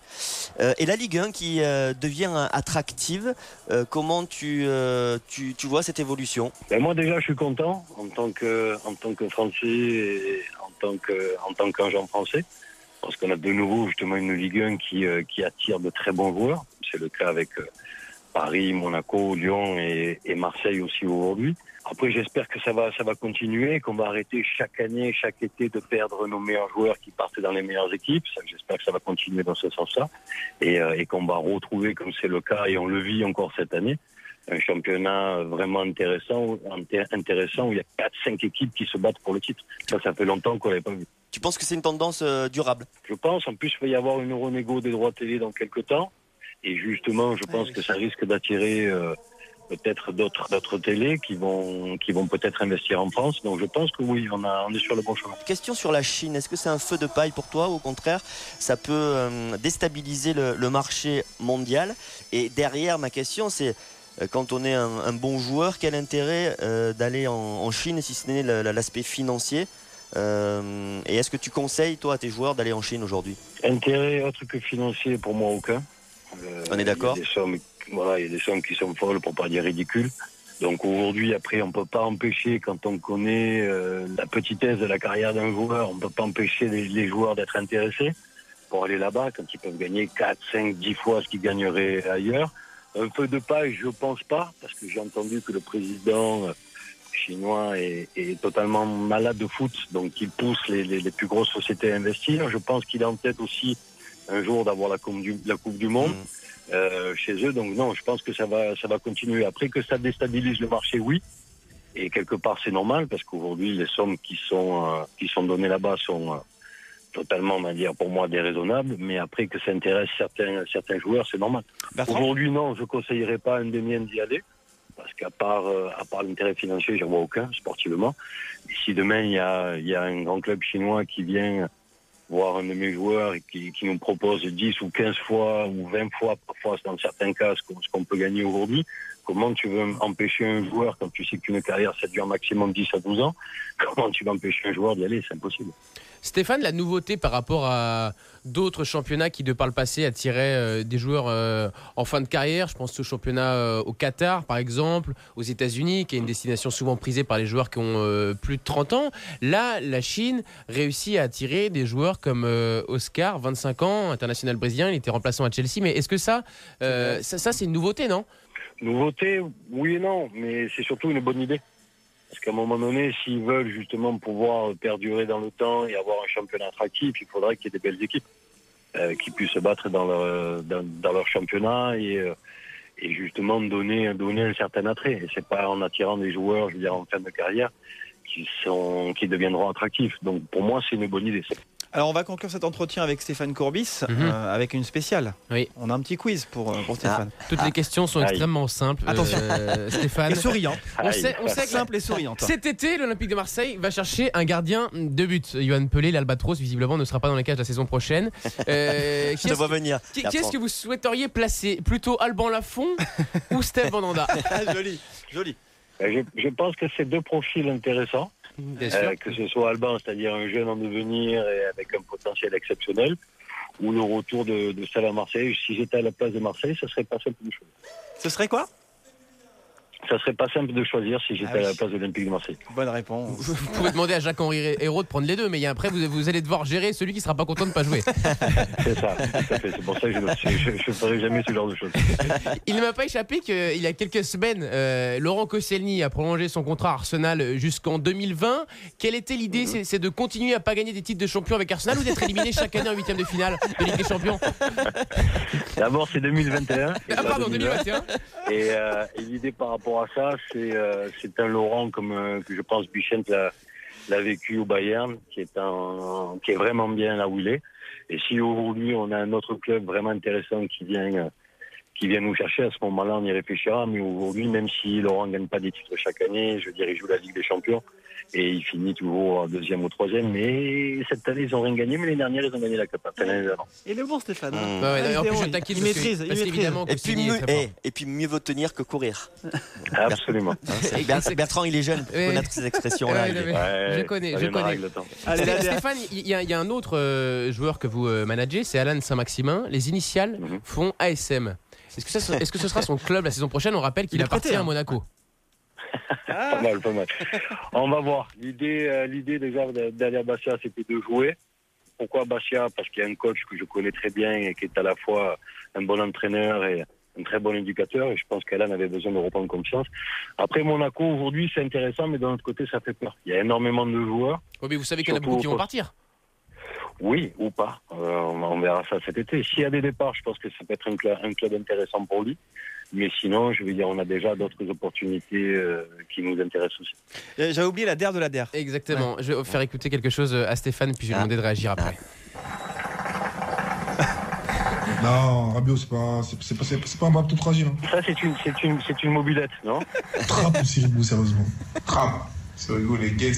Euh, et la Ligue 1 qui euh, devient attractive. Euh, comment tu, tu, tu vois cette évolution? Ben moi déjà je suis content en tant que en tant que Français et en tant que en tant qu'agent français parce qu'on a de nouveau justement une Ligue 1 qui euh, qui attire de très bons joueurs. C'est le cas avec euh, Paris, Monaco, Lyon et, Marseille aussi aujourd'hui. Après j'espère que ça va ça va continuer, qu'on va arrêter chaque année, chaque été de perdre nos meilleurs joueurs qui partent dans les meilleures équipes. J'espère que ça va continuer dans ce sens-là et, euh, et qu'on va retrouver comme c'est le cas et on le vit encore cette année un championnat vraiment intéressant, inté- intéressant où il y a 4-5 équipes qui se battent pour le titre. Ça, ça fait longtemps qu'on l'avait pas vu. Tu penses que c'est une tendance euh, durable? Je pense. En plus, il va y avoir une Euronégo des droits télé dans quelques temps. Et justement, je pense que ça risque d'attirer euh, peut-être d'autres d'autres télés qui vont qui vont peut-être investir en France. Donc, je pense que oui, on a on est sur le bon chemin. Question sur la Chine, est-ce que c'est un feu de paille pour toi? Ou au contraire ça peut euh, déstabiliser le, le marché mondial? Et derrière ma question c'est quand on est un, un bon joueur, quel intérêt euh, d'aller en, en Chine si ce n'est l'aspect financier Euh, Et est-ce que tu conseilles toi à tes joueurs d'aller en Chine aujourd'hui? Intérêt autre que financier, pour moi, aucun. Euh, On est d'accord Il y a des sommes, voilà, il y a des sommes qui sont folles, pour pas dire ridicules. Donc aujourd'hui, après, on peut pas empêcher, quand on connaît euh, la petitesse de la carrière d'un joueur, on peut pas empêcher les, les joueurs d'être intéressés pour aller là-bas, quand ils peuvent gagner 4, 5, 10 fois ce qu'ils gagneraient ailleurs. Un peu de paille, je pense pas, parce que j'ai entendu que le président chinois est, est totalement malade de foot, donc il pousse les, les- les plus grosses sociétés à investir. Je pense qu'il a en tête aussi un jour d'avoir la Coupe du, la coupe du Monde euh, chez eux. Donc non, je pense que ça va, ça va continuer. Après que ça déstabilise le marché, oui. Et quelque part, c'est normal parce qu'aujourd'hui, les sommes qui sont, euh, qui sont données là-bas sont euh, totalement, on va dire, pour moi, déraisonnables. Mais après que ça intéresse certains, certains joueurs, c'est normal. Aujourd'hui, non, je conseillerais pas à un des miens d'y aller. Parce qu'à part, euh, à part l'intérêt financier, j'en vois aucun, sportivement. Et si demain, il y a, il y a un grand club chinois qui vient voir un de mes joueurs et qui, qui nous propose 10 ou 15 fois ou 20 fois, parfois dans certains cas, ce qu'on ce qu'on peut gagner aujourd'hui, comment tu veux empêcher un joueur, quand tu sais qu'une carrière, ça dure maximum 10 à 12 ans, comment tu vas empêcher un joueur d'y aller? C'est impossible. Stéphane, la nouveauté par rapport à d'autres championnats qui, de par le passé, attiraient euh, des joueurs euh, en fin de carrière, je pense au championnat euh, au Qatar, par exemple, aux États-Unis, qui est une destination souvent prisée par les joueurs qui ont plus de 30 ans. Là, la Chine réussit à attirer des joueurs comme Oscar, 25 ans, international brésilien, il était remplaçant à Chelsea. Mais est-ce que ça, ça, ça, c'est une nouveauté, non? Nouveauté, oui et non, mais c'est surtout une bonne idée. Parce qu'à un moment donné, s'ils veulent justement pouvoir perdurer dans le temps et avoir un championnat attractif, il faudrait qu'il y ait des belles équipes euh, qui puissent se battre dans leur, dans, dans leur championnat et, euh, et justement donner, donner un certain attrait. Et c'est pas en attirant des joueurs, je veux dire, en fin de carrière, qui, sont, qui deviendront attractifs. Donc pour moi, c'est une bonne idée. Alors on va conclure cet entretien avec Stéphane Courbis, Mhm. euh, avec une spéciale. Oui. On a un petit quiz pour, euh, pour Stéphane. Toutes les questions sont Aïe. extrêmement simples. Attention. euh, Stéphane. Et souriantes. On sait, on sait que Simple et souriante. Cet été, l'Olympique de Marseille va chercher un gardien de but. Johan Pelé, l'Albatros, visiblement, ne sera pas dans les cages la saison prochaine. Euh, qui Je te venir. Qui, est-ce que vous souhaiteriez placer? Plutôt Alban Lafont ou Steve Vandanda joli, joli. Je, je pense que c'est deux profils intéressants. Euh, que ce soit Alban, c'est-à-dire un jeune en devenir et avec un potentiel exceptionnel, ou le retour de, de Salah Marseille. Si j'étais à la place de Marseille, ce serait pas simple de choisir. Ce serait quoi? Ça serait pas simple de choisir si j'étais Ah oui. à la place de l'Olympique de Marseille. Bonne réponse. Vous pouvez demander à Jacques-Henri Hérault de prendre les deux, mais il y a- après, vous, vous allez devoir gérer celui qui sera pas content de pas jouer. C'est ça, tout à fait. C'est pour ça que je ne ferai jamais ce genre de choses. Il ne m'a pas échappé qu'il y a quelques semaines, euh, Laurent Koscielny a prolongé son contrat à Arsenal jusqu'en 2020. Quelle était l'idée C'est- C'est de continuer à pas gagner des titres de champion avec Arsenal ou d'être éliminé chaque année en huitième de finale de Ligue des Champions? D'abord, c'est 2021. et Ah pardon, 2021 Et, euh, et l'idée par rapport à ça, c'est euh, c'est un Laurent comme euh, que je pense Bichent l'a vécu au Bayern, qui est qui est vraiment bien là où il est. Et si aujourd'hui on a un autre club vraiment intéressant qui vient euh, qui vient nous chercher, à ce moment-là, on y réfléchira. Mais aujourd'hui, même si Laurent ne gagne pas des titres chaque année, je veux dire, il joue la Ligue des Champions et il finit toujours en deuxième ou troisième. Mais cette année, ils n'ont rien gagné, mais l'année dernière, ils ont gagné la Coupe. Enfin, l'année d'avant. Il est bon Stéphane. hein. Mmh. Ouais, Ah, plus, il je taquine il parce maîtrise, il parce maîtrise. Et puis, mieux, très fort. eh, et puis mieux vaut tenir que courir. Absolument. C'est- Ber- Bertrand, il est jeune pour Ouais. connaître ces expressions-là. Ouais, il ouais, je connais, je connais. le. Allez, là. Stéphane, il y, a- il y a un autre euh, joueur que vous euh, managez, c'est Alan Saint-Maximin. Les initiales Mhm. font ASM. Est-ce que, ça, est-ce que ce sera son club la saison prochaine? On rappelle qu'il appartient prêté, hein. à Monaco. Pas mal, pas mal. On va voir. L'idée, euh, l'idée déjà de- d'aller à Bastia, c'était de jouer. Pourquoi Bastia? Parce qu'il y a un coach que je connais très bien et qui est à la fois un bon entraîneur et un très bon éducateur. Et je pense qu'Alan avait besoin de reprendre confiance. Après Monaco, aujourd'hui, c'est intéressant, mais d'un autre côté, ça fait peur. Il y a énormément de joueurs. Oui, mais vous savez qu'il y en a beaucoup qui vont poste. partir. Oui, ou pas. Euh, on, verra ça cet été. S'il y a des départs, je pense que ça peut être un, club intéressant pour lui. Mais sinon, je veux dire, on a déjà d'autres opportunités euh, qui nous intéressent aussi. Euh, J'avais oublié la DER de la DER. Exactement. Je vais faire écouter quelque chose à Stéphane, puis je vais lui demander de réagir après. Non, Rabiot, c'est pas, c'est, pas, c'est, c'est pas un bras tout fragile. Hein. Ça, c'est une, c'est une, c'est une mobilette, non? Trappe ou Siribou, sérieusement. Trappe. C'est rigolo, les gays.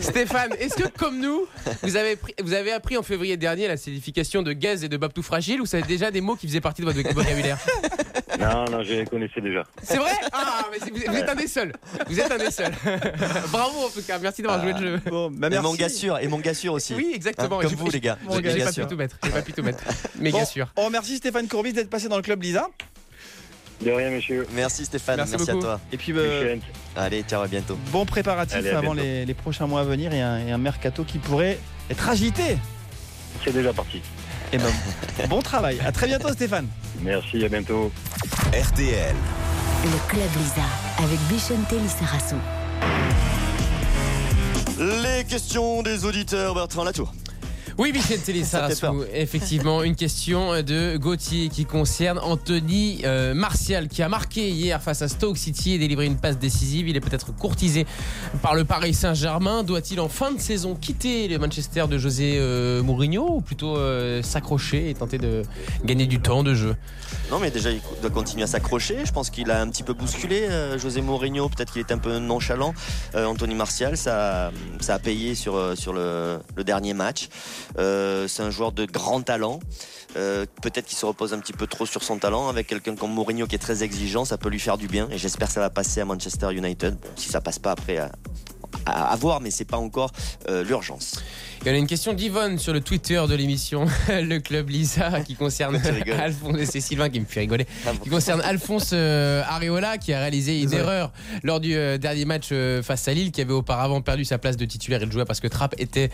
Stéphane, est-ce que comme nous, vous avez, pris- vous avez appris en février dernier la signification de gaz et de babtou fragile ou ça déjà des mots qui faisaient partie de votre vocabulaire? Non, non, je les connaissais déjà. C'est vrai? Ah, mais vous, vous êtes un des seuls. Vous êtes un des seuls. Bravo en tout cas, merci d'avoir joué le jeu. Bon, bah, et merci. mon gars sûr, et mon gars sûr aussi. Oui, exactement. Hein, comme vous, les gars. Mon J'ai pas pu tout mettre. J'ai pas pu tout mettre. Méga Bon, sûr. On remercie Stéphane Courbis d'être passé dans le club Lisa. De rien, monsieur. Merci Stéphane, Merci à toi. Et puis, euh. Allez, ciao, à bientôt. bon préparatif Allez, avant les, les prochains mois à venir et un, et un mercato qui pourrait être agité. C'est déjà parti. Et ben, bon travail. À très bientôt Stéphane. Merci, à bientôt. RTL. Le Club Lisa avec Bichente Lissarason. Les questions des auditeurs, Bertrand Latour. Oui, Michel Sarasou, effectivement, une question de Gauthier qui concerne Anthony euh, Martial qui a marqué hier face à Stoke City et délivré une passe décisive. Il est peut-être courtisé par le Paris Saint-Germain. Doit-il en fin de saison quitter le Manchester de José euh, Mourinho ou plutôt euh, s'accrocher et tenter de gagner du temps de jeu? Non, mais déjà, il doit continuer à s'accrocher. Je pense qu'il a un petit peu bousculé José Mourinho. Peut-être qu'il est un peu nonchalant. Anthony Martial, ça, ça a payé sur, sur le, le dernier match. Euh, c'est un joueur de grand talent. Euh, peut-être qu'il se repose un petit peu trop sur son talent. Avec quelqu'un comme Mourinho qui est très exigeant, ça peut lui faire du bien. Et j'espère que ça va passer à Manchester United. Si ça passe pas après, à, à, à voir, mais c'est pas encore euh, l'urgence. Il y en a une question d'Yvonne sur le Twitter de l'émission Le Club Lisa qui concerne Tu. Alphonse et c'est Sylvain qui me fait rigoler Ah bon. qui concerne Alphonse euh, Areola qui a réalisé une erreur lors du euh, dernier match euh, face à Lille qui avait auparavant perdu sa place de titulaire et le jouait parce que Trapp était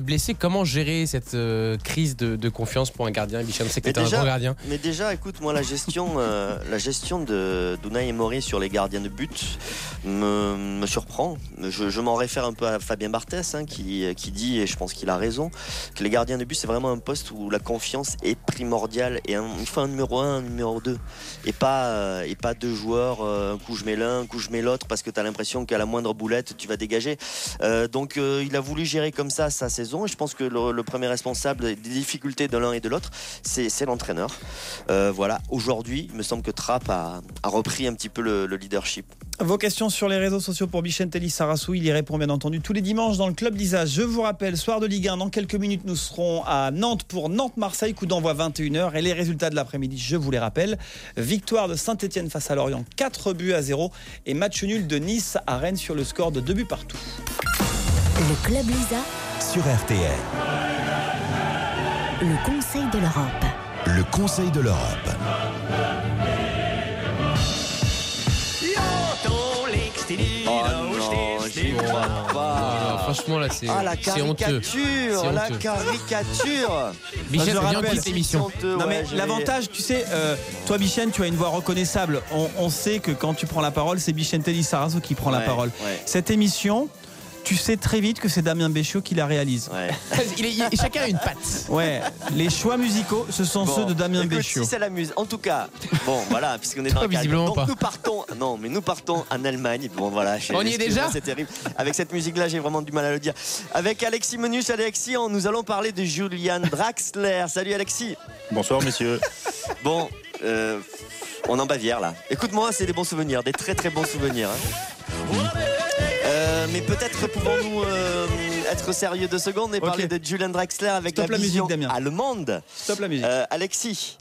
blessé comment gérer cette crise de, de confiance pour un gardien Bicham c'est que t'es un grand gardien Mais déjà, écoute, moi, la gestion, euh, la gestion de d'Unai Emery sur les gardiens de but, me, me surprend. Je, je m'en réfère un peu à Fabien Barthès hein, qui, qui dit, et je pense qu'il a raison, que les gardiens de but c'est vraiment un poste où la confiance est primordiale et un- il faut un numéro 1, un numéro 2 et pas, euh, et pas deux joueurs, euh, un coup je mets l'un, un coup je mets l'autre parce que tu as l'impression qu'à la moindre boulette tu vas dégager. Euh, donc euh, il a voulu gérer comme ça sa saison et je pense que le, premier responsable des difficultés de l'un et de l'autre c'est l'entraîneur. Voilà, aujourd'hui il me semble que Trapp a, repris un petit peu le leadership. Vos questions sur les réseaux sociaux pour Bichentelli Sarassou, il y répond bien entendu tous les dimanches dans le club d'Isa. Je vous rappelle, soir de Ligue 1, dans quelques minutes, nous serons à Nantes pour Nantes-Marseille, coup d'envoi 21h. Et les résultats de l'après-midi, je vous les rappelle. Victoire de Saint-Etienne face à Lorient, 4 buts à 0. Et match nul de Nice à Rennes sur le score de 2 buts partout. Le Club Lisa, Sur RTL, le Conseil de l'Europe. le Conseil de l'Europe. Franchement, là, c'est Ah la c'est honteux. caricature, la honteux. caricature. Michel, Je viens, quitte l'émission. Non ouais, mais l'avantage, tu sais, euh, toi Bichen, tu as une voix reconnaissable. On, on sait que quand tu prends la parole, c'est Bichentelli Sarasso qui prend la Ouais, parole. ouais. Cette émission, tu sais très vite que c'est Damien Béchiot qui la réalise. Ouais. Il est- il est- chacun a une patte. Ouais, les choix musicaux, ce sont Bon, ceux de Damien écoute, Béchiot. Si ça l'amuse. En tout cas, bon, voilà, puisqu'on est dans Toi, le Donc pas. nous partons. Non, mais nous partons en Allemagne. Bon, voilà. je- On y est déjà C'est terrible. Avec cette musique-là, j'ai vraiment du mal à le dire. Avec Alexis Menus, Alexis, on- nous allons parler de Julian Draxler. Salut Alexis. Bonsoir messieurs. Bon, euh, on est en Bavière là. Écoute-moi, c'est des bons souvenirs, des très très bons souvenirs. hein. Euh, mais peut-être pouvons-nous euh, être sérieux deux secondes et parler de Julian Draxler avec Stop la la vision musique, Damien. allemande. Stop la musique. Euh, Alexis,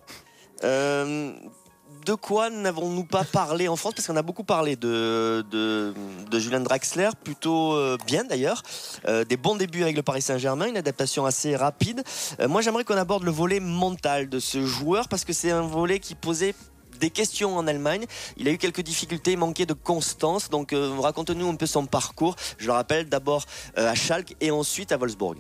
de quoi n'avons-nous pas parlé en France? Parce qu'on a beaucoup parlé de, de, de Julien Draxler, plutôt euh, bien d'ailleurs. Euh, des bons débuts avec le Paris Saint-Germain, une adaptation assez rapide. Euh, moi, j'aimerais qu'on aborde le volet mental de ce joueur parce que c'est un volet qui posait des questions en Allemagne. Il a eu quelques difficultés, manquait de constance. Donc, euh, raconte-nous un peu son parcours. Je le rappelle d'abord euh, à Schalke et ensuite à Wolfsburg.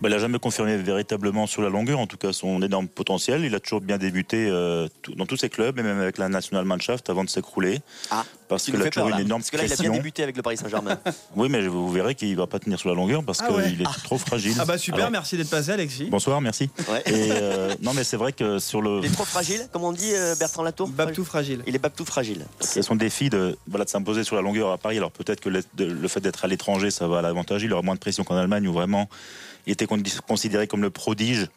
Bah, il n'a jamais confirmé véritablement sur la longueur, en tout cas son énorme potentiel. Il a toujours bien débuté euh, tout- dans tous ses clubs, et même avec la Nationalmannschaft avant de s'écrouler. Ah, parce qu'il a toujours peur, une énorme Parce que là, il a bien pression. débuté avec le Paris Saint-Germain. Oui, mais vous verrez qu'il ne va pas tenir sur la longueur parce Ah ouais. qu'il est trop fragile. Ah bah super, Alors, merci d'être passé Alexis. Bonsoir, merci. Ouais. Et, euh, non, mais c'est vrai que sur le. Il est trop fragile, comme on dit euh, Bertrand Latour Babtou fragile. Il est Babtou fragile. C'est son défi de, voilà, de s'imposer sur la longueur à Paris. Alors peut-être que le, de- le fait d'être à l'étranger, ça va à l'avantage. Il aura moins de pression qu'en Allemagne où vraiment il était con- considéré comme le prodige.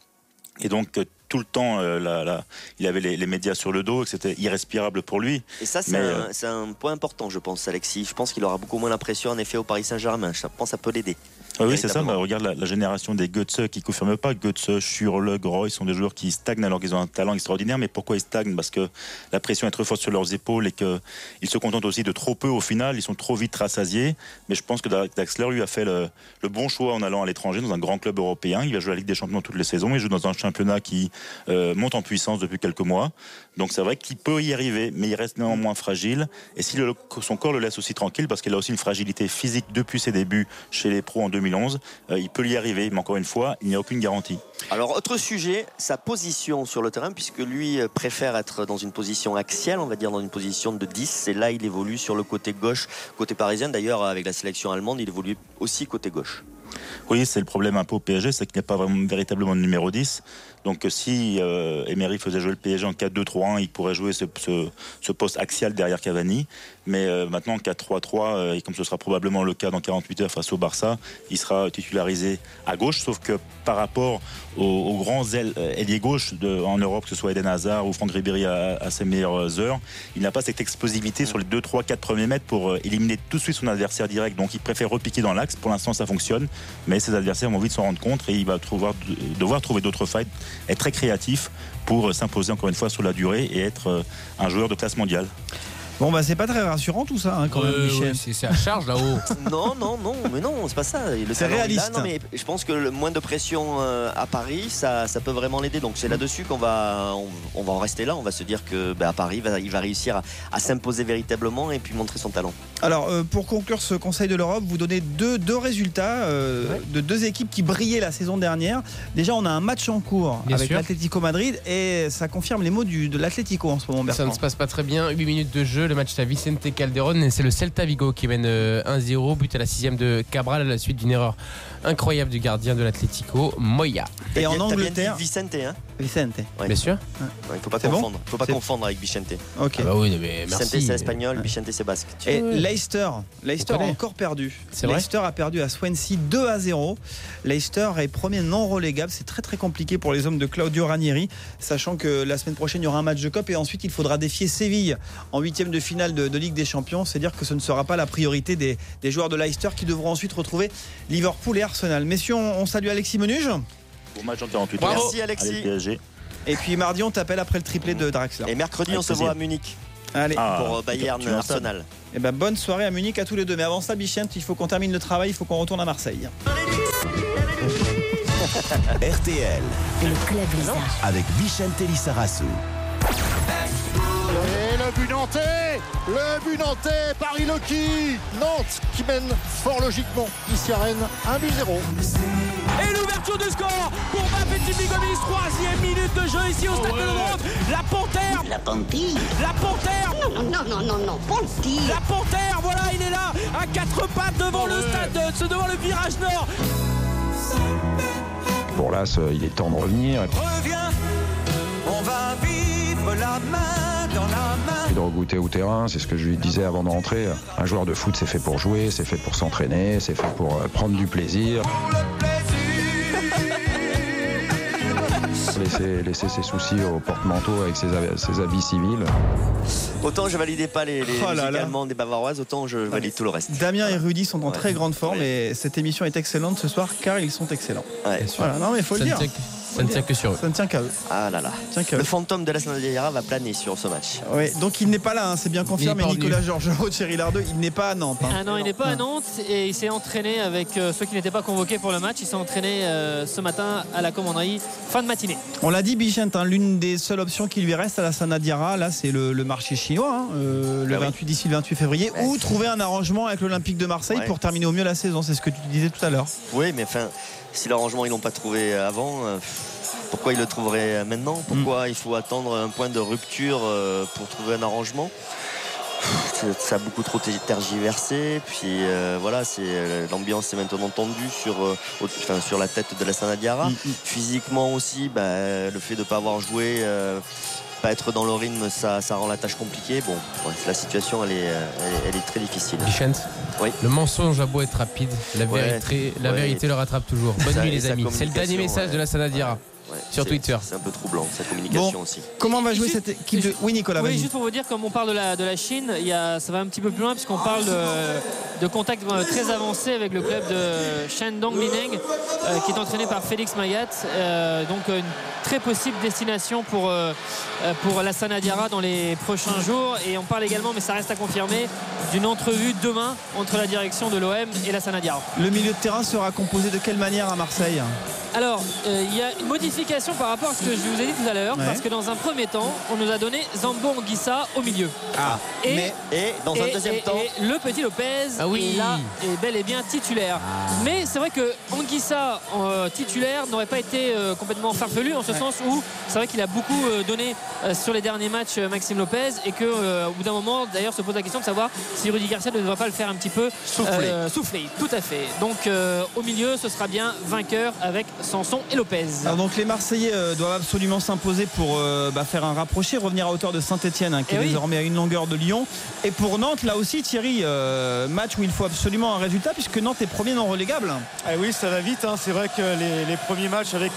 Et donc euh, tout le temps, euh, la- la- il avait les, les médias sur le dos, et que c'était irrespirable pour lui. Et ça, c'est un, euh, c'est un point important, je pense, Alexis. Je pense qu'il aura beaucoup moins la pression, en effet, au Paris Saint-Germain. Je pense que ça peut l'aider. Ah oui, c'est ça. Bah, regarde la, la génération des Götze qui ne confirment pas. Götze, Schürrle, Groy sont des joueurs qui stagnent alors qu'ils ont un talent extraordinaire. Mais pourquoi ils stagnent? Parce que la pression est trop forte sur leurs épaules et qu'ils se contentent aussi de trop peu au final. Ils sont trop vite rassasiés. Mais je pense que Daxler lui a fait le, le bon choix en allant à l'étranger dans un grand club européen. Il va jouer à la Ligue des Champions toutes les saisons. Il joue dans un championnat qui euh, monte en puissance depuis quelques mois. Donc c'est vrai qu'il peut y arriver, mais il reste néanmoins fragile. Et si son corps le laisse aussi tranquille, parce qu'il a aussi une fragilité physique depuis ses débuts chez les pros en 2011, euh, il peut y arriver. Mais encore une fois, il n'y a aucune garantie. Alors, autre sujet, sa position sur le terrain, puisque lui euh, préfère être dans une position axiale, on va dire dans une position de 10. C'est là il évolue sur le côté gauche, côté parisien. D'ailleurs, avec la sélection allemande, il évolue aussi côté gauche. Oui, c'est le problème un peu au PSG, c'est qu'il n'y a pas vraiment véritablement de numéro 10. Donc euh, si euh, Emery faisait jouer le PSG en 4-2-3-1, il pourrait jouer ce, ce- ce poste axial derrière Cavani. Mais euh, maintenant en 4-3-3, euh, et comme ce sera probablement le cas dans 48 heures face au Barça, il sera titularisé à gauche, sauf que par rapport aux, grands euh, ailiers gauche en Europe, que ce soit Eden Hazard ou Franck Ribéry à, ses meilleures heures, il n'a pas cette explosivité sur les 2, 3, 4 premiers mètres pour éliminer tout de suite son adversaire direct. Donc il préfère repiquer dans l'axe. Pour l'instant, ça fonctionne. Mais ses adversaires vont vite s'en rendre compte et il va trouver- devoir trouver d'autres fights, être très créatif pour s'imposer encore une fois sur la durée et être un joueur de classe mondiale. Bon bah c'est pas très rassurant tout ça hein, quand même Michel. ouais, c'est c'est à charge là-haut. non, non, non, mais non, c'est pas ça. Le C'est talent, il a. réaliste. Non, mais je pense que le moins de pression euh, à Paris, ça, ça peut vraiment l'aider. Donc c'est là-dessus qu'on va, on, on va en rester là. On va se dire que bah, à Paris, il va, il va réussir à, à s'imposer véritablement et puis montrer son talent. Alors euh, pour conclure ce Conseil de l'Europe, vous donnez deux, deux résultats euh, de deux équipes qui brillaient la saison dernière. Déjà on a un match en cours Bien avec l'Atlético Madrid et ça confirme les mots du, de l'Atlético en ce moment Ça ne se passe pas très bien. 8 minutes de jeu. Le match à Vicente Calderón et c'est le Celta Vigo qui mène euh, 1-0. But à la sixième de Cabral à la suite d'une erreur incroyable du gardien de l'Atlético, Moya. Et en T'as bien dit Angleterre. Vicente, hein Vicente. Ouais. Bien sûr. Ouais, il faut pas bon confondre. faut pas confondre avec Vicente. Ok. Ah bah oui, mais Vicente c'est espagnol, Vicente c'est basque. Tu- Et Leicester, Leicester a encore perdu. Vrai Leicester a perdu à Swansea 2 à 0. Leicester est premier non relégable. C'est très très compliqué pour les hommes de Claudio Ranieri, sachant que la semaine prochaine il y aura un match de COP et ensuite il faudra défier Séville en huitième de finale de, de Ligue des Champions. C'est dire que ce ne sera pas la priorité des, des joueurs de Leicester qui devront ensuite retrouver Liverpool et Arsenal. Messieurs, on, on salue Alexis Menuge Bon match en 48 Bravo. Merci, Alexis. Allez, et puis mardi on t'appelle après le triplé de Draxler. Et mercredi, Avec on se plaisir. voit à Munich Allez. Ah, pour euh, Bayern Arsenal. Et ben bonne soirée à Munich à tous les deux. Mais avant ça, Bichente, il faut qu'on termine le travail, il faut qu'on retourne à Marseille. RTL Le Club avec Vicente Lissarasu. Le but nantais. Le but nantais, Paris Loki. Nantes qui mène fort logiquement ici à Rennes, 1 but 0. Et l'ouverture du score pour Bapetiti Gomis, troisième minute de jeu ici au stade de Londres. La panthère. La Pantille La panthère. Non, non, non, non, non, Pantille La panthère, voilà, il est là, à quatre pattes devant le stade, euh, devant le virage nord. Pour l'As, euh, il est temps de revenir. Reviens, on va vivre la main dans la main. et de regoûter au terrain. C'est ce que je lui disais avant de rentrer. Un joueur de foot, c'est fait pour jouer, c'est fait pour s'entraîner, c'est fait pour euh, prendre du plaisir. Laisser, laisser ses soucis au porte-manteau avec ses, hab- ses habits civils. Autant je validais pas les, les Oh là là. des Bavaroises, autant je valide tout le reste. Damien et Rudy sont en Ouais. très grande forme et cette émission est excellente ce soir car ils sont excellents. Ouais. Voilà, non mais faut Ça le dire. Ça ne tient que sur eux. Ça ne tient qu'à eux. Ah là là. Le fantôme de la Sanadiara va planer sur ce match. Ouais, donc il n'est pas là, hein, c'est bien confirmé. Nicolas Georgerot, Thierry Lardeux, il n'est pas à Nantes. hein. Ah non, il n'est pas à Nantes et il s'est entraîné avec euh, ceux qui n'étaient pas convoqués pour le match. Il s'est entraîné euh, ce matin à la commanderie, fin de matinée. On l'a dit, Bichente, hein, l'une des seules options qui lui reste à la Sanadiara, là, c'est le, le marché chinois, hein, euh, le Ah oui. 28 d'ici le 28 février, ou trouver un arrangement avec l'Olympique de Marseille Ouais. pour terminer au mieux la saison. C'est ce que tu disais tout à l'heure. Oui, mais enfin, si l'arrangement ils l'ont pas trouvé avant, euh, pourquoi ils le trouveraient maintenant? Pourquoi il faut attendre un point de rupture euh, pour trouver un arrangement? Ça a beaucoup trop ter- tergiversé, puis euh, voilà, c'est euh, l'ambiance est maintenant tendue sur, euh, au- enfin, sur la tête de la Sanadiara. Physiquement aussi, bah, le fait de ne pas avoir joué, pas être dans le rythme, ça, ça rend la tâche compliquée. Bon, ouais, la situation elle est, elle, est- elle est très difficile. Bichente, Oui. le mensonge a beau être rapide, la, Ouais. vérité, la Ouais. vérité le rattrape toujours. Bonne Ça- nuit les amis. C'est le dernier message de la Sanadiara Ouais, sur Twitter. C'est un peu troublant, sa communication Bon. aussi. Comment va jouer Juste- cette équipe de... Oui, Nicolas, Oui, juste pour vous dire, comme on parle de la, de la Chine, il y a, ça va un petit peu plus loin puisqu'on parle de, de contact euh, très avancé avec le club de Shandong Lineng euh, qui est entraîné par Félix Mayat. Euh, donc une très possible destination pour, euh, pour la Sanadiara dans les prochains jours. Et on parle également, mais ça reste à confirmer, d'une entrevue demain entre la direction de l'OM et la Sanadiara. Le milieu de terrain sera composé de quelle manière à Marseille? Alors, euh, il y a une modification par rapport à ce que je vous ai dit tout à l'heure, Ouais. parce que dans un premier temps, on nous a donné Zambo Anguissa au milieu. Ah, Et, mais- Et dans un et- deuxième et- temps, et le petit Lopez Ah oui. là est bel et bien titulaire. Mais c'est vrai que Anguissa euh, titulaire n'aurait pas été euh, complètement farfelu en ce sens où c'est vrai qu'il a beaucoup euh, donné sur les derniers matchs Maxime Lopez et que euh, au bout d'un moment d'ailleurs se pose la question de savoir si Rudy Garcia ne devrait pas le faire un petit peu Souffler. souffler. Tout à fait. Donc au milieu ce sera bien vainqueur avec Sanson et Lopez. Alors donc les Marseillais euh, doivent absolument s'imposer pour euh, bah, faire un rapproché, revenir à hauteur de Saint-Etienne qui Eh est oui. désormais à une longueur de Lyon. Et pour Nantes, là aussi Thierry, euh, match où il faut absolument un résultat puisque Nantes est premier non relégable. Ah oui, ça va vite. hein. C'est vrai que les, les premiers matchs avec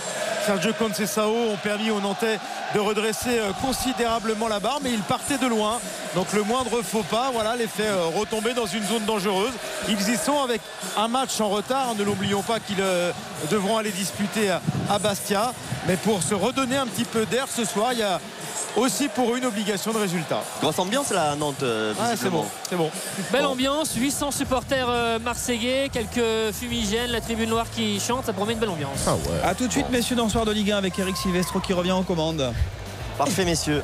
Sergio Conceição ont permis aux Nantais de redresser euh, considérablement la barre, mais ils partaient de loin. Donc le moindre faux pas, voilà, les fait euh, retomber dans une zone dangereuse. Ils y sont avec un match en retard. hein. Ne l'oublions pas qu'ils euh, devront aller disputer à, à Bastia. Mais pour se redonner un petit peu d'air ce soir, il y a aussi pour eux une obligation de résultat. grosse ambiance là à Nantes, euh, Ouais, c'est bon, c'est bon. Belle ambiance, 800 supporters euh, marseillais, quelques fumigènes, la tribune noire qui chante, ça promet une belle ambiance. A tout de suite messieurs dans le soir de Ligue 1 avec Eric Silvestro qui revient aux commandes. Parfait, messieurs.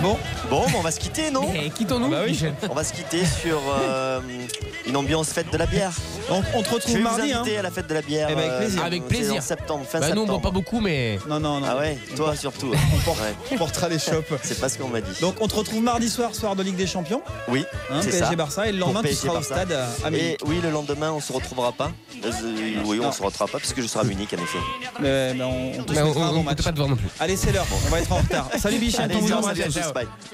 Bon. Bon, on va se quitter, non Eh, quittons-nous, Ah bah oui. On va se quitter sur euh, une ambiance fête de la bière. On, on te Je retrouve vais mardi. vous hein. inviter à la fête de la bière. Eh ben, avec euh, plaisir. Avec plaisir. En septembre, fin Bah, nous, on boit pas beaucoup, mais. Non, non, non. Ah ouais, toi surtout. On porte- on portera les chopes. C'est pas ce qu'on m'a dit. Donc on te retrouve mardi soir, soir de Ligue des Champions. Oui, Hein, c'est PSG ça. Barça et le Pour lendemain tu PSG seras au stade à- à Munich. Et oui, le lendemain, on se retrouvera pas. Euh, oui, on se retrouvera pas puisque je serai à Munich en effet. Mais, mais on, on te Mais on bon match. pas voir non plus. Allez, c'est l'heure. On va être en retard. Salut Bichette, on vous ciao,